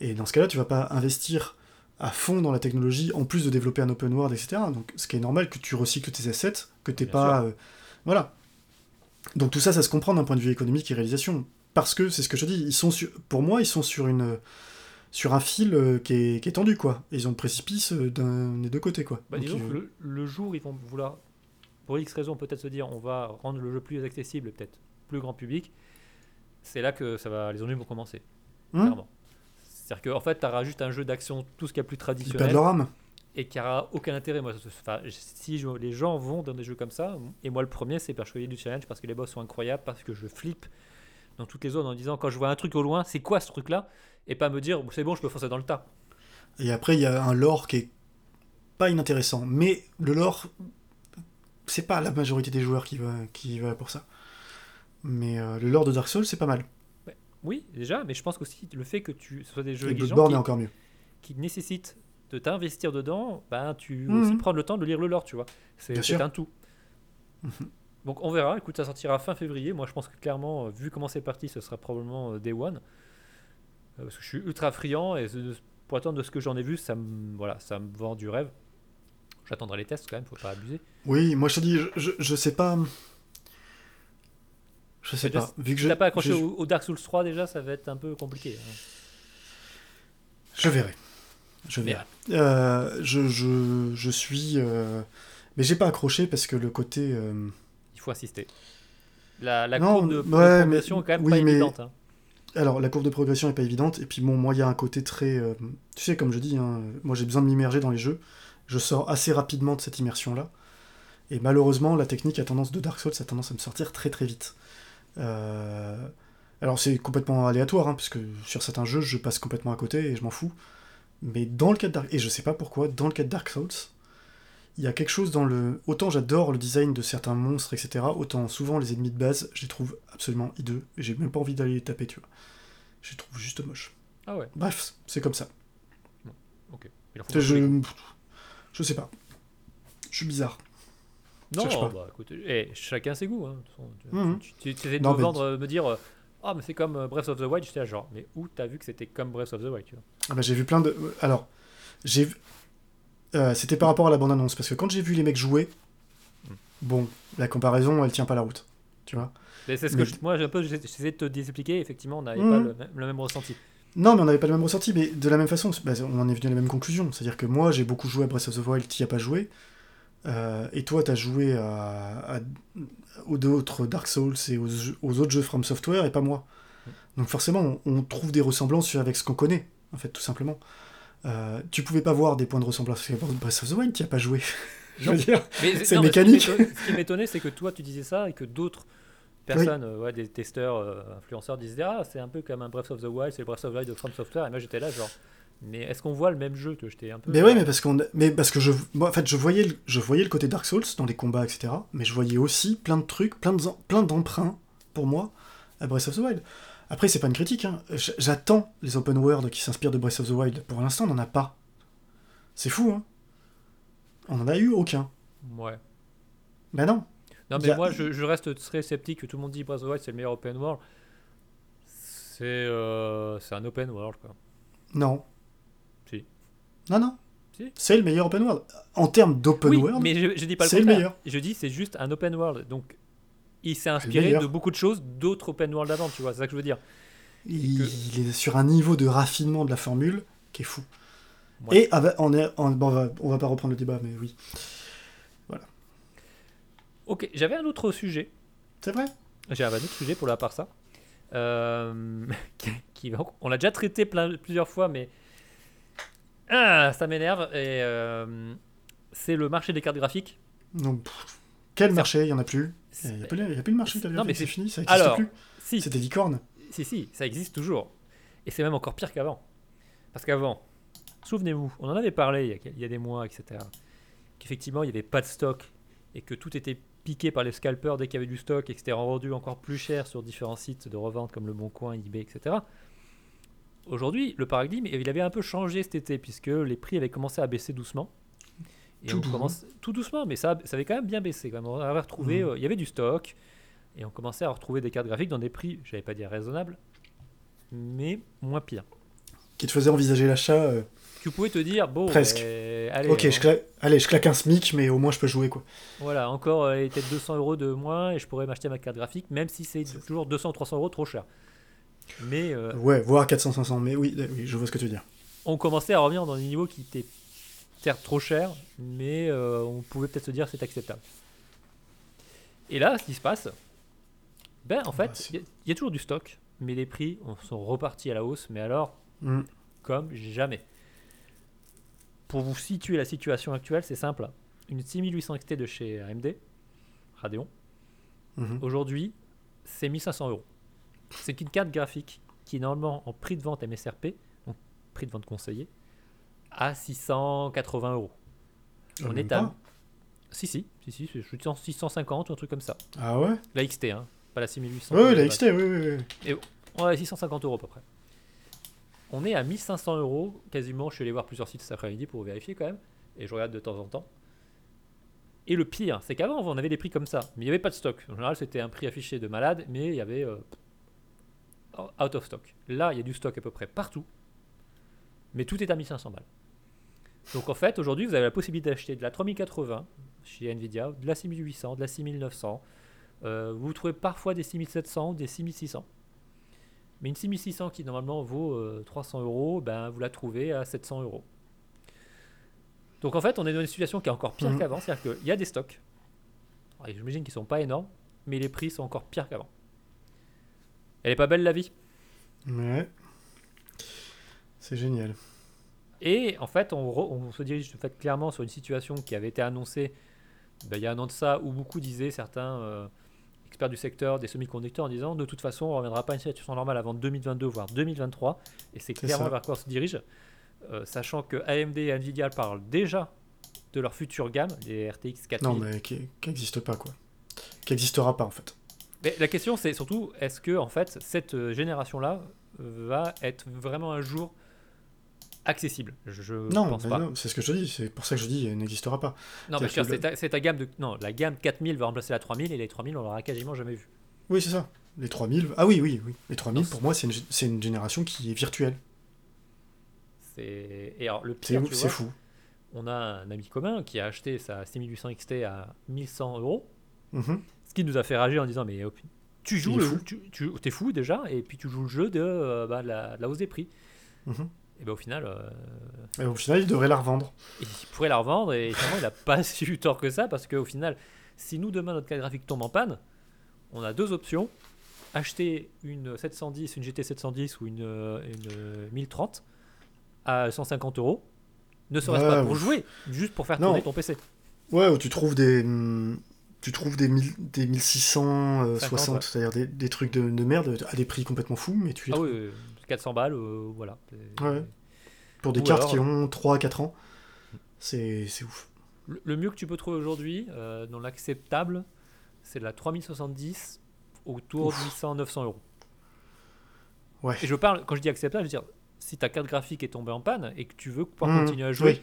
Et dans ce cas-là, tu vas pas investir à fond dans la technologie en plus de développer un open world, etc. Donc, ce qui est normal que tu recycles tes assets, que t'es Bien pas, euh, voilà. Donc tout ça, ça se comprend d'un point de vue économique et réalisation, parce que c'est ce que je te dis. Ils sont sur, pour moi, ils sont sur une sur un fil euh, qui, est, qui est tendu, quoi. Et ils ont le précipice euh, d'un des deux côtés, quoi. Bah, Donc, disons euh, que le, le jour, ils vont vouloir, pour X raison, peut-être se dire on va rendre le jeu plus accessible, peut-être plus grand public, c'est là que ça va, les ennuis vont commencer, Hum clairement. C'est-à-dire qu'en fait, tu auras juste un jeu d'action, tout ce qu'il y a plus traditionnel, et qui n'aura aucun intérêt. Moi, enfin, si je- les gens vont dans des jeux comme ça, et moi le premier, c'est parce que je fais du challenge, parce que les boss sont incroyables, parce que je flippe dans toutes les zones en disant quand je vois un truc au loin, c'est quoi ce truc-là? Et pas me dire c'est bon, je peux foncer dans le tas. Et après, il y a un lore qui est pas inintéressant. Mais le lore, c'est pas la majorité des joueurs qui va, qui va pour ça. Mais euh, le lore de Dark Souls, c'est pas mal. Oui, déjà, mais je pense qu'aussi le fait que tu ce soit des jeux Et qui- est encore mieux. qui nécessite de t'investir dedans, ben tu Mhm. aussi prendre le temps de lire le lore, tu vois. C'est un tout. Mhm. Donc on verra. Écoute, ça sortira fin février. Moi, je pense que clairement, euh, vu comment c'est parti, ce sera probablement euh, Day One. Euh, parce que je suis ultra friand et pour attendre de ce que j'en ai vu, ça me, voilà, ça me vend du rêve. J'attendrai les tests quand même, faut pas abuser. Oui, moi je te dis, je, je, je sais pas. Je sais déjà, pas. Vu que Si je, pas accroché au, au Dark Souls 3 déjà, ça va être un peu compliqué. hein. je verrai. Je verrai. Euh, je, je, je suis. euh, Mais j'ai pas accroché parce que le côté. euh, Il faut insister. La, la Non, courbe de, ouais, mais- quand même oui, pas mais- évidente. hein. Alors, la courbe de progression est pas évidente, et puis bon, moi, il y a un côté très... euh, Tu sais, comme je dis, hein, moi j'ai besoin de m'immerger dans les jeux, je sors assez rapidement de cette immersion-là, et malheureusement, la technique a tendance de Dark Souls a tendance à me sortir très très vite. Euh, Alors c'est complètement aléatoire, hein, parce que sur certains jeux, je passe complètement à côté, et je m'en fous. Mais dans le cas de Dark... Et je sais pas pourquoi, dans le cas de Dark Souls, il y a quelque chose dans le... Autant j'adore le design de certains monstres, etc., autant souvent les ennemis de base, je les trouve absolument hideux, et j'ai même pas envie d'aller les taper, tu vois. Je les trouve juste moches. Ah ouais, Bref, c'est comme ça. faut Je, je, je sais pas. Je suis bizarre. Non, pas. bah, écoute, eh, chacun ses goûts. Hein. tu, Mhm. tu- essaies de Non, me vendre, euh, me dire, euh, ah, mais c'est comme euh, Breath of the Wild. J'étais genre, mais où t'as vu que c'était comme Breath of the Wild tu vois? Ah bah, j'ai vu plein de. Alors, j'ai vu. Euh, C'était par rapport à la bande-annonce, parce que quand j'ai vu les mecs jouer, Hmm. bon, la comparaison, elle tient pas la route. Tu vois Mais C'est ce Mais- que je- moi, j'ai un peu, j'essaie de te expliquer. Effectivement, on n'avait Mhm. pas le même, le même ressenti. Non, mais on n'avait pas le même ressenti, mais de la même façon, bah, on en est venu à la même conclusion. C'est-à-dire que moi, j'ai beaucoup joué à Breath of the Wild, t'y as pas joué. euh, et toi, t'as joué à, à- aux autres Dark Souls et aux, autres jeux From Software, et pas moi. Donc forcément, on, on trouve des ressemblances avec ce qu'on connaît, en fait, tout simplement. Euh, tu pouvais pas voir des points de ressemblance avec Breath of the Wild, t'y as pas joué. Je veux Non. dire. Mais C'est mécanique. Ce qui m'étonnait, c'est que toi, tu disais ça et que d'autres personnes, euh, ouais, des testeurs, euh, influenceurs, disaient Ah, c'est un peu comme un Breath of the Wild, c'est le Breath of the Wild de From Software. Et moi, j'étais là, genre, mais est-ce qu'on voit le même jeu que j'étais un peu. Mais oui, mais parce qu'on, mais parce que je, moi, en fait, je voyais, le, je voyais le côté Dark Souls dans les combats, etc. Mais je voyais aussi plein de trucs, plein de, plein d'emprunts pour moi à Breath of the Wild. Après, c'est pas une critique. hein. J'attends les open world qui s'inspirent de Breath of the Wild. Pour l'instant, on n'en a pas. C'est fou, hein. On n'en a eu aucun. Ouais. Ben non. Non, mais a- moi, je, je reste très sceptique que tout le monde dit Breath of the Wild, c'est le meilleur open world. C'est euh, un open world, quoi. Non. Si. Non, non. Si. C'est le meilleur open world. En termes d'open oui, world, mais je, je dis pas le c'est le meilleur. Je dis c'est juste un open world. Donc, il s'est inspiré de beaucoup de choses d'autres open world avant, tu vois. C'est ça que je veux dire. il, que- il est sur un niveau de raffinement de la formule qui est fou. Ouais. Et ah bah, on, est, on, bon, on, va, on va pas reprendre le débat, mais oui. Ok, j'avais un autre sujet. C'est vrai? J'avais un autre sujet pour la part ça. Euh, qui, on l'a déjà traité plein, plusieurs fois, mais ah, ça m'énerve. Et euh, c'est le marché des cartes graphiques. Donc, pff, quel marché? Il y en a plus. Il n'y a, plus- a de marché, Non, mais c'est fini, ça existe Alors, plus. Si, C'est des licornes. si, si, ça existe toujours. Et c'est même encore pire qu'avant. Parce qu'avant, souvenez-vous, on en avait parlé il y a, quel- il y a des mois, etc. Qu'effectivement, il n'y avait pas de stock et que tout était piqué par les scalpers dès qu'il y avait du stock et que c'était rendu encore plus cher sur différents sites de revente comme Le Bon Coin, eBay, etc. Aujourd'hui, le paradigme, il avait un peu changé cet été puisque les prix avaient commencé à baisser doucement. Et Tout on doux. commence tout doucement, mais ça, ça avait quand même bien baissé. Quand même. On avait retrouvé, Mhm. euh, il y avait du stock et on commençait à retrouver des cartes graphiques dans des prix, j'allais pas dire raisonnables, mais moins pire. Qui te faisait envisager l'achat. euh, Tu pouvais te dire, bon, Presque. euh, allez, ok, hein, je claque, allez, je claque un SMIC, mais au moins je peux jouer, quoi. voilà, encore peut-être 200 euros de moins et je pourrais m'acheter ma carte graphique, même si c'est toujours 200 300 euros trop cher. Mais euh, Ouais, voire 400-500, mais oui, oui, je vois ce que tu veux dire. on commençait à revenir dans des niveaux qui étaient certes trop chers, mais euh, on pouvait peut-être se dire que c'est acceptable. Et là, ce qui se passe, ben en Bah, fait, il y, a- il y a toujours du stock, mais les prix on- sont repartis à la hausse, mais alors Hmm. comme jamais. Pour vous situer la situation actuelle, c'est simple. Une 6800 XT de chez AMD, Radeon, Mhm. aujourd'hui, c'est 1500 euros. C'est une carte graphique qui est normalement en prix de vente MSRP, donc prix de vente conseillé, à 680 euros. On est à. Si, si, si, si, je suis en 650 ou un truc comme ça. Ah ouais? La XT, hein, pas la 6800. Ouais, de la. XT, oui, oui, oui. Ouais, 650 euros à peu près. On est à 1500 euros quasiment. Je suis allé voir plusieurs sites cet après-midi pour vérifier quand même. Et je regarde de temps en temps. Et le pire, c'est qu'avant, on avait des prix comme ça, mais il n'y avait pas de stock. En général, c'était un prix affiché de malade, mais il y avait euh, out of stock. Là, il y a du stock à peu près partout, mais tout est à 1500 balles. Donc en fait, aujourd'hui, vous avez la possibilité d'acheter de la 3080 chez Nvidia, de la 6800, de la 6900. Euh, vous trouvez parfois des 6700 ou des 6600. Mais une 6600 qui normalement vaut euh, 300 euros, ben, vous la trouvez à 700 euros. Donc en fait, on est dans une situation qui est encore pire Mhm. qu'avant, c'est-à-dire qu'il y a des stocks. J'imagine qu'ils sont pas énormes, mais les prix sont encore pires qu'avant. Elle est pas belle la vie? Ouais. C'est génial. Et en fait, on, re- on se dirige en fait, clairement sur une situation qui avait été annoncée ben, il y a un an de ça, où beaucoup disaient, certains euh, experts du secteur des semi-conducteurs, en disant de toute façon, on ne reviendra pas à une situation normale avant 2022, voire 2023. Et c'est clairement vers quoi on se dirige, euh, sachant que AMD et Nvidia parlent déjà de leur future gamme, les RTX 4000. Non, mais qui n'existe pas, quoi. Qui n'existera pas, en fait. Mais la question, c'est surtout, est-ce que en fait, cette euh, génération-là va être vraiment un jour accessible Je, Non, pense pas. c'est ce que je te dis. C'est pour ça que je dis, elle n'existera pas. Non, mais c'est ta, gamme de. Non, la gamme 4000 va remplacer la 3000 et les 3000, on l'aura quasiment jamais vu. Oui, c'est ça. Les 3000. Ah oui, oui, oui. Les 3000, Non, pour moi, c'est une, une génération qui est virtuelle. C'est et alors le pire, c'est fou. on a un ami commun qui a acheté sa 6800 XT à 1100 euros, Mhm. ce qui nous a fait rager en disant mais oh, tu joues, le, fou. tu, tu- t'es fou déjà, et puis tu joues le jeu de, euh, bah, de la, de la hausse des prix. Mhm. Et ben au final, euh, Et au final, il devrait la revendre. il pourrait la revendre et finalement il n'a pas si eu tort que ça parce qu'au final, si nous demain notre carte graphique tombe en panne, on a deux options acheter une 710, une GT 710 ou une, euh, une euh, 1030 à 150 euros, ne serait-ce Ouais, pas pour ouf. jouer, juste pour faire Non. tourner ton PC. Ouais, où tu trouves des. hum, Tu trouves des, mille- des 1660, 50, ouais. c'est-à-dire des, des trucs de, de merde à des prix complètement fous, mais tu les Ah trouves oui, euh, 400 balles, euh, voilà. Ouais. pour des ou cartes alors- qui ont 3-4 ans. C'est ouf. Le, le mieux que tu peux trouver aujourd'hui, euh, dans l'acceptable, c'est la 3070 autour Ouf. de 800-900 euros. Ouais. Et je parle, quand je dis acceptable, je veux dire, si ta carte graphique est tombée en panne et que tu veux pouvoir Mmh, continuer à jouer oui.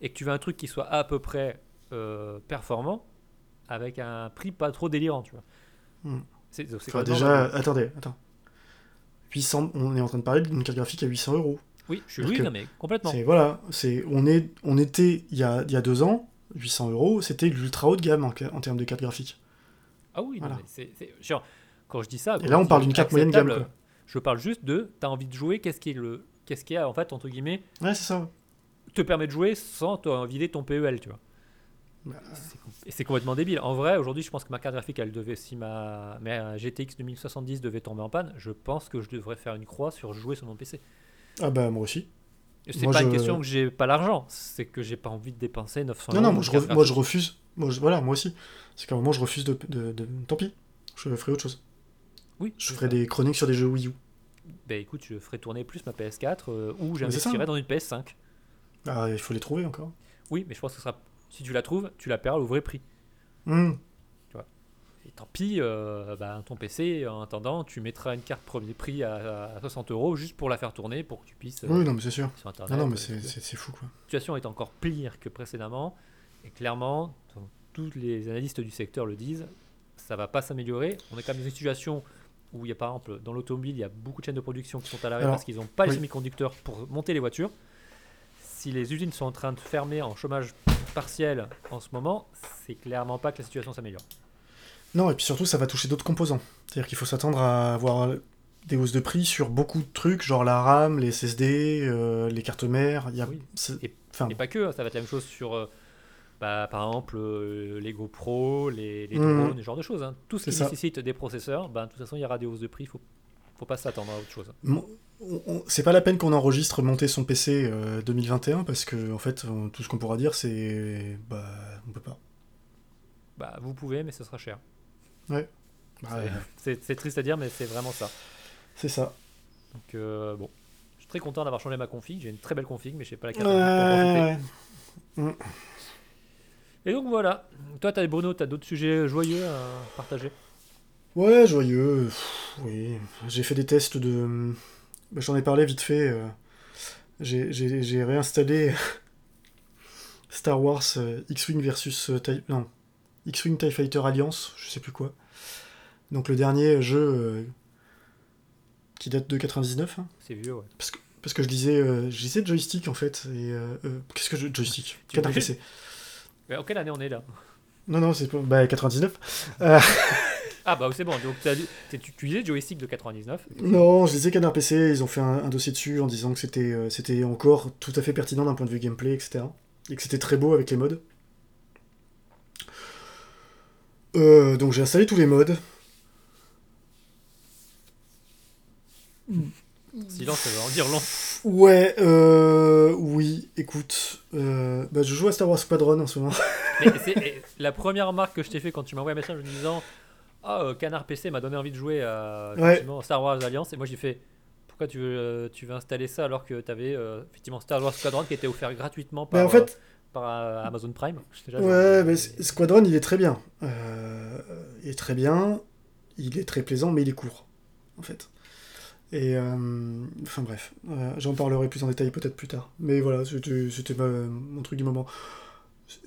et que tu veux un truc qui soit à peu près euh, performant avec un prix pas trop délirant, tu vois. Mmh. C'est Enfin, déjà, attendez, attends. 800, on est en train de parler d'une carte graphique à 800 euros. Oui, je suis oui, non, mais complètement. C'est voilà, c'est on est on était il y a, il y a deux ans, 800 euros, c'était l'ultra haut de gamme en, termes de carte graphique. Ah oui, non, Voilà. mais c'est- genre, quand je dis ça, Et là, on parle d'une carte moyenne gamme, quoi. Je parle juste de, t'as envie de jouer, qu'est-ce qui est le, qu'est-ce qui a en fait entre guillemets Ouais, c'est ça. te permet de jouer sans te vider ton PEL, tu vois. Bah. C'est com- Et c'est complètement débile. En vrai, aujourd'hui, je pense que ma carte graphique, elle devait, si ma, ma GTX 2070 devait tomber en panne, je pense que je devrais faire une croix sur jouer sur mon PC. Ah bah moi aussi. C'est pas une question que j'ai pas l'argent, c'est que j'ai pas envie de dépenser 900 Non euros. non, moi je, moi je refuse. Moi, je- voilà, moi aussi. C'est qu'à un moment je refuse de, de, de- Tant pis, je ferai autre chose. Oui, Je ferai ça. des chroniques sur des jeux Wii U. Ben écoute, je ferai tourner plus ma PS4 euh, ou j'investirai dans une PS5. Ah, il faut les trouver encore. Oui, mais je pense que ce sera. Si tu la trouves, tu la paieras au vrai prix. Hmm. Et tant pis, euh, bah, ton PC, en attendant, tu mettras une carte premier prix à, à 60 euros juste pour la faire tourner pour que tu puisses. euh, Oui, non mais c'est sûr. sur internet. Non, non, mais euh, c'est- la c'est c'est fou quoi. situation est encore pire que précédemment. Et clairement, tous les analystes du secteur le disent, ça va pas s'améliorer. On est quand même dans une situation où il y a par exemple dans l'automobile, il y a beaucoup de chaînes de production qui sont à l'arrêt parce qu'ils n'ont pas les semi-conducteurs pour monter les voitures. Si les usines sont en train de fermer en chômage partiel en ce moment, c'est clairement pas que la situation s'améliore. Non, et puis surtout, ça va toucher d'autres composants. C'est-à-dire qu'il faut s'attendre à avoir des hausses de prix sur beaucoup de trucs, genre la RAM, les SSD, euh, les cartes mères. Il y a... Oui. Et- Enfin, Et pas que, hein, ça va être la même chose sur, euh, bah, par exemple, euh, les GoPro, les, les Mhm. drones, ce genre de choses. hein. Tout ce qui ça. nécessite des processeurs, bah, de toute façon, il y aura des hausses de prix. Faut, faut pas s'attendre à autre chose. mon- c'est pas la peine qu'on enregistre monter son PC euh, 2021 parce que en fait, euh, tout ce qu'on pourra dire, c'est bah, on peut pas. Bah, vous pouvez, mais ce sera cher. Bah, C'est- euh, triste à dire, mais c'est vraiment ça. c'est ça. Donc, euh, bon. Je suis très content d'avoir changé ma config. J'ai une très belle config, mais je sais pas Ouais, laquelle. profiter. ouais. Et donc voilà. Toi, as, Bruno, tu as d'autres sujets joyeux à partager? Ouais, joyeux. pff, oui, j'ai fait des tests de. Bah, J'en ai parlé vite fait. euh, J'ai j'ai- j'ai réinstallé Star Wars euh, X-Wing versus. euh, TIE- Non, X-Wing TIE Fighter Alliance, je sais plus quoi. Donc le dernier jeu qui date de 99. hein. C'est vieux, ouais. Parce que, parce que je disais, euh, je disais joystick en fait. Et qu'est-ce que je joystick? Canard PC. Mais en quelle année on est là? Non non, c'est pas bah 99. Ah bah c'est bon, donc tu, disais joystick de 99. non, je disais Canard PC. Ils ont fait un, un dossier dessus en disant que c'était euh, c'était encore tout à fait pertinent d'un point de vue gameplay, etc. Et que c'était très beau avec les modes. Euh, donc j'ai installé tous les modes. Silence, ça veut en dire long. Ouais, euh, oui, écoute, euh, bah, je joue à Star Wars Squadron en ce moment. Mais c'est et la première remarque que je t'ai fait quand tu m'as envoyé un message en me disant Ah, euh, Canard PC m'a donné envie de jouer à Ouais. Star Wars Alliance. Et moi j'ai fait Pourquoi tu veux, euh, tu veux installer ça alors que tu avais effectivement Star Wars Squadron qui était offert gratuitement par, Mais en fait, euh, par euh, Amazon Prime genre, ouais, euh, mais Squadron, il est très bien. Euh, il est très bien, il est très plaisant, mais il est court, en fait. Et, euh, enfin bref, euh, j'en parlerai plus en détail peut-être plus tard. Mais voilà, c'était mon truc du moment.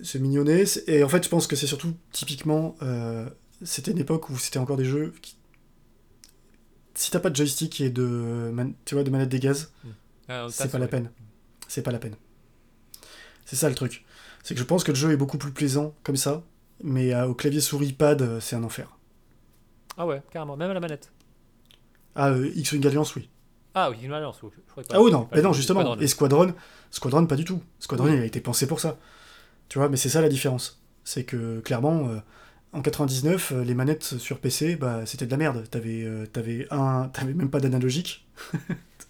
C'est- mignonné, et en fait, je pense que c'est surtout, typiquement, euh, c'était une époque où c'était encore des jeux qui... Si t'as pas de joystick et de, man- tu vois, de manette des gaz, ah, c'est pas la peine. C'est pas la peine. C'est ça le truc. C'est que je pense que le jeu est beaucoup plus plaisant comme ça, mais euh, au clavier souris pad, euh, c'est un enfer. Ah ouais, carrément, même à la manette. Ah, euh, X-Wing Alliance, oui. Ah oui, une alliance. je pas. Ah oui, non, mais non, justement. Squadron. Et Squadron, Squadron, pas du tout. Squadron, Oui. il a été pensé pour ça. Tu vois, mais c'est ça la différence. C'est que, clairement, euh, en 99, euh, les manettes sur PC, bah, c'était de la merde. T'avais euh, t'avais un... T'avais même pas d'analogique.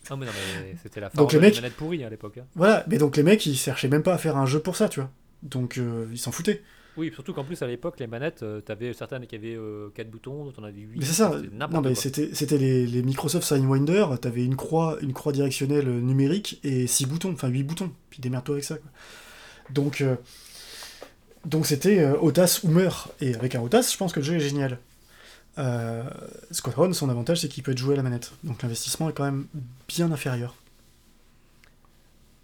Non, mais non, mais c'était la Donc les des mecs- manettes pourries à l'époque. hein. Voilà, mais donc les mecs, ils cherchaient même pas à faire un jeu pour ça, tu vois. Donc, euh, ils s'en foutaient. Oui, surtout qu'en plus à l'époque, les manettes, euh, t'avais certaines qui avaient 4 boutons, d'autres en avais 8. Mais c'est ça. Non, mais c'était c'était les, les Microsoft Sidewinder. T'avais une croix, une croix directionnelle numérique et 6 boutons, enfin 8 boutons. Puis démerde-toi avec ça. Quoi. Donc, donc c'était euh, audace ou meurt. Et avec un audace, je pense que le jeu est génial. Euh, Squadron, son avantage, c'est qu'il peut être joué à la manette. Donc l'investissement est quand même bien inférieur.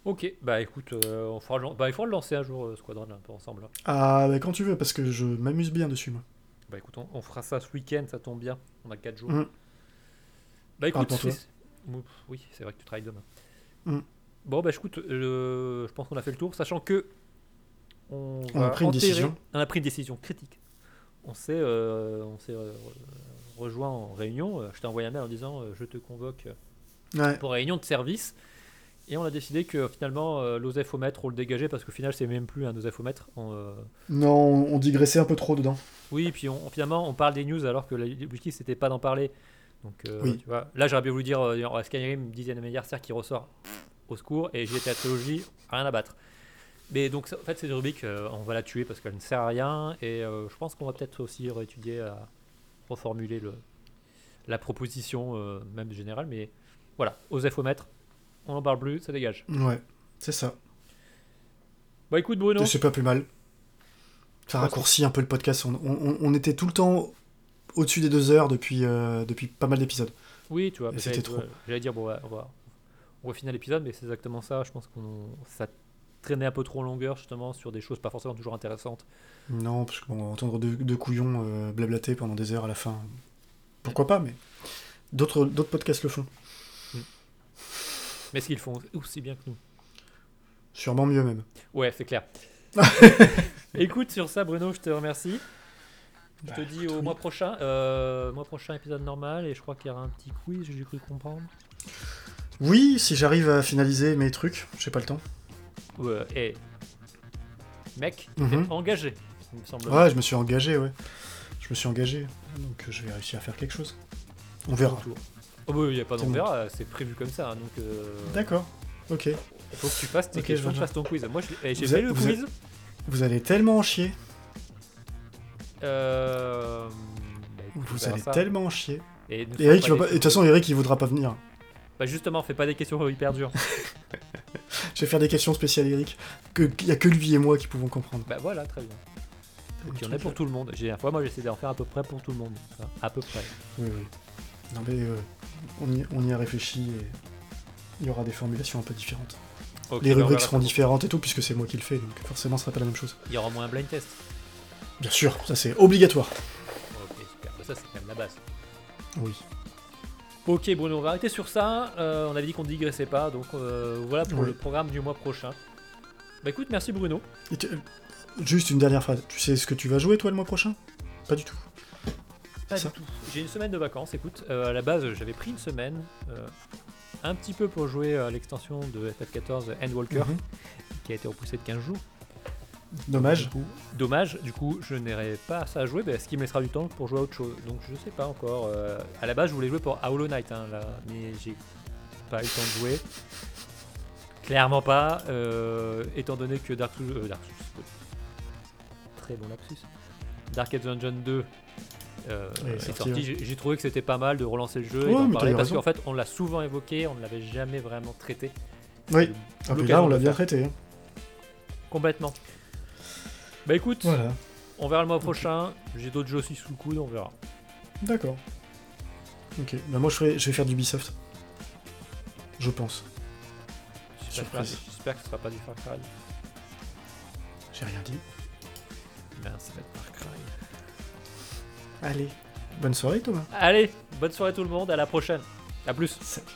Ok, bah écoute, euh, on fera bah, il faudra le lancer un jour, Squadron, un peu ensemble. hein. Ah, bah, quand tu veux, parce que je m'amuse bien dessus, moi. Bah écoute, on, on fera ça ce week-end, ça tombe bien. On a 4 jours. Mm. Bah écoute, toi. oui, c'est vrai que tu travailles demain. Mm. Bon, bah écoute, euh, je pense qu'on a fait le tour, sachant que on, On a pris une décision. On a pris une décision critique. On s'est euh, euh, rejoint en réunion. euh, Je t'ai envoyé un mail en disant euh, je te convoque Ouais. pour réunion de service. Et on a décidé que finalement euh, l'osefomètre, on le dégageait parce qu'au final c'est même plus un osefomètre. On, euh, Non, on digressait un peu trop dedans. oui, puis on, finalement, on parle des news alors que l'objectif c'était pas d'en parler. Donc, euh, Oui. tu vois, là j'aurais bien voulu dire euh, Skyrim, dixième anniversaire qui ressort au secours et GTA Trilogy, rien à battre. Mais donc, en fait, cette rubrique, euh, on va la tuer parce qu'elle ne sert à rien et euh, je pense qu'on va peut-être aussi réétudier à reformuler le, la proposition, euh, même générale. Mais voilà, osefomètre, on en parle plus, ça dégage. Ouais, c'est ça. Bah écoute, Bruno, C'est pas plus mal. Ça raccourcit un peu le podcast. On, on- on était tout le temps au-dessus des deux heures depuis, euh, depuis pas mal d'épisodes. Oui, tu vois, c'était trop. ouais, J'allais dire, bon, ouais, on va, on va finir l'épisode, mais c'est exactement ça. Je pense qu'on ça traînait un peu trop en longueur, justement, sur des choses pas forcément toujours intéressantes. Non, parce qu'on entendre deux, deux couillons euh, blablater pendant des heures à la fin. Pourquoi pas, mais d'autres podcasts le font. Mais ce qu'ils font aussi bien que nous? Sûrement mieux même. Ouais, c'est clair. Écoute, sur ça, Bruno, je te remercie. Je te Bah, dis au oui. mois prochain. Euh, mois prochain, épisode normal, et je crois qu'il y aura un petit quiz, j'ai cru comprendre. Oui, si j'arrive à finaliser mes trucs, j'ai pas le temps. Ouais, et. Mec, Mhm. engagé, il me semble. Ouais, je me suis engagé, ouais. Je me suis engagé. Donc euh, je vais réussir à faire quelque chose. On verra. Oh, bah, il n'y a pas d'on verra, c'est prévu comme ça. hein, donc, euh, D'accord. Ok. il faut que tu fasses tes questions, tu fasses ton quiz. Moi, eh, j'ai fait le vous quiz. Vous allez tellement en chier. Euh, bah, Vous allez ça. tellement en chier. Et Eric, de toute façon, Eric, il voudra pas venir. Bah justement, fais pas des questions hyper dures. Je vais faire des questions spéciales, Eric. Que il y a que lui et moi qui pouvons comprendre. bah voilà, très bien. Il y en a pour tout le monde. J'ai fois, moi, j'essaie d'en faire à peu près pour tout le monde. Enfin, à peu près. Oui, oui. Non, mais euh, on, y, on y a réfléchi et il y aura des formulations un peu différentes. Les on rubriques seront différentes et tout, puisque c'est moi qui le fais, donc forcément, ce sera pas la même chose. Il y aura moins un blind test. Bien sûr, ça c'est obligatoire. Ok, super. Bah, ça, c'est quand même la base. Oui. Ok, Bruno, on va arrêter sur ça. Euh, on avait dit qu'on ne digressait pas, donc euh, voilà pour le programme du mois prochain. Bah écoute, merci Bruno. Euh, Juste une dernière phrase. Tu sais ce que tu vas jouer toi le mois prochain? Pas du tout. Pas du tout. J'ai une semaine de vacances, écoute. euh, à la base, j'avais pris une semaine, un petit peu pour jouer à l'extension de FF14 Endwalker, Mhm. qui a été repoussée de 15 jours. Dommage. Du coup, dommage, du coup, je n'aurai pas ça à jouer, bah, ce qui me laissera du temps pour jouer à autre chose. Donc je sais pas encore. euh, à la base, je voulais jouer pour Hollow Knight, hein, là, mais j'ai pas eu le temps de jouer. Clairement pas, euh, étant donné que Dark Souls. euh, Dark Souls, très bon lapsus. Dark Dungeon 2 euh, est sorti, ouais. J'ai trouvé que c'était pas mal de relancer le jeu Ouais, et d'en mais parler parce qu'en fait, on l'a souvent évoqué, on ne l'avait jamais vraiment traité. Oui. Ah, puis là on l'a bien traité. hein. Complètement. Bah écoute, Voilà. on verra le mois prochain. J'ai d'autres jeux aussi sous le coude, on verra. D'accord. Ok. Bah moi je, ferai- je vais faire du Ubisoft. Je pense. J'espère que ce sera pas du Far Cry. J'ai rien dit. Ben, ça va être Far Cry. Allez. Bonne soirée Thomas. Allez, bonne soirée tout le monde, à la prochaine. A plus. Salut.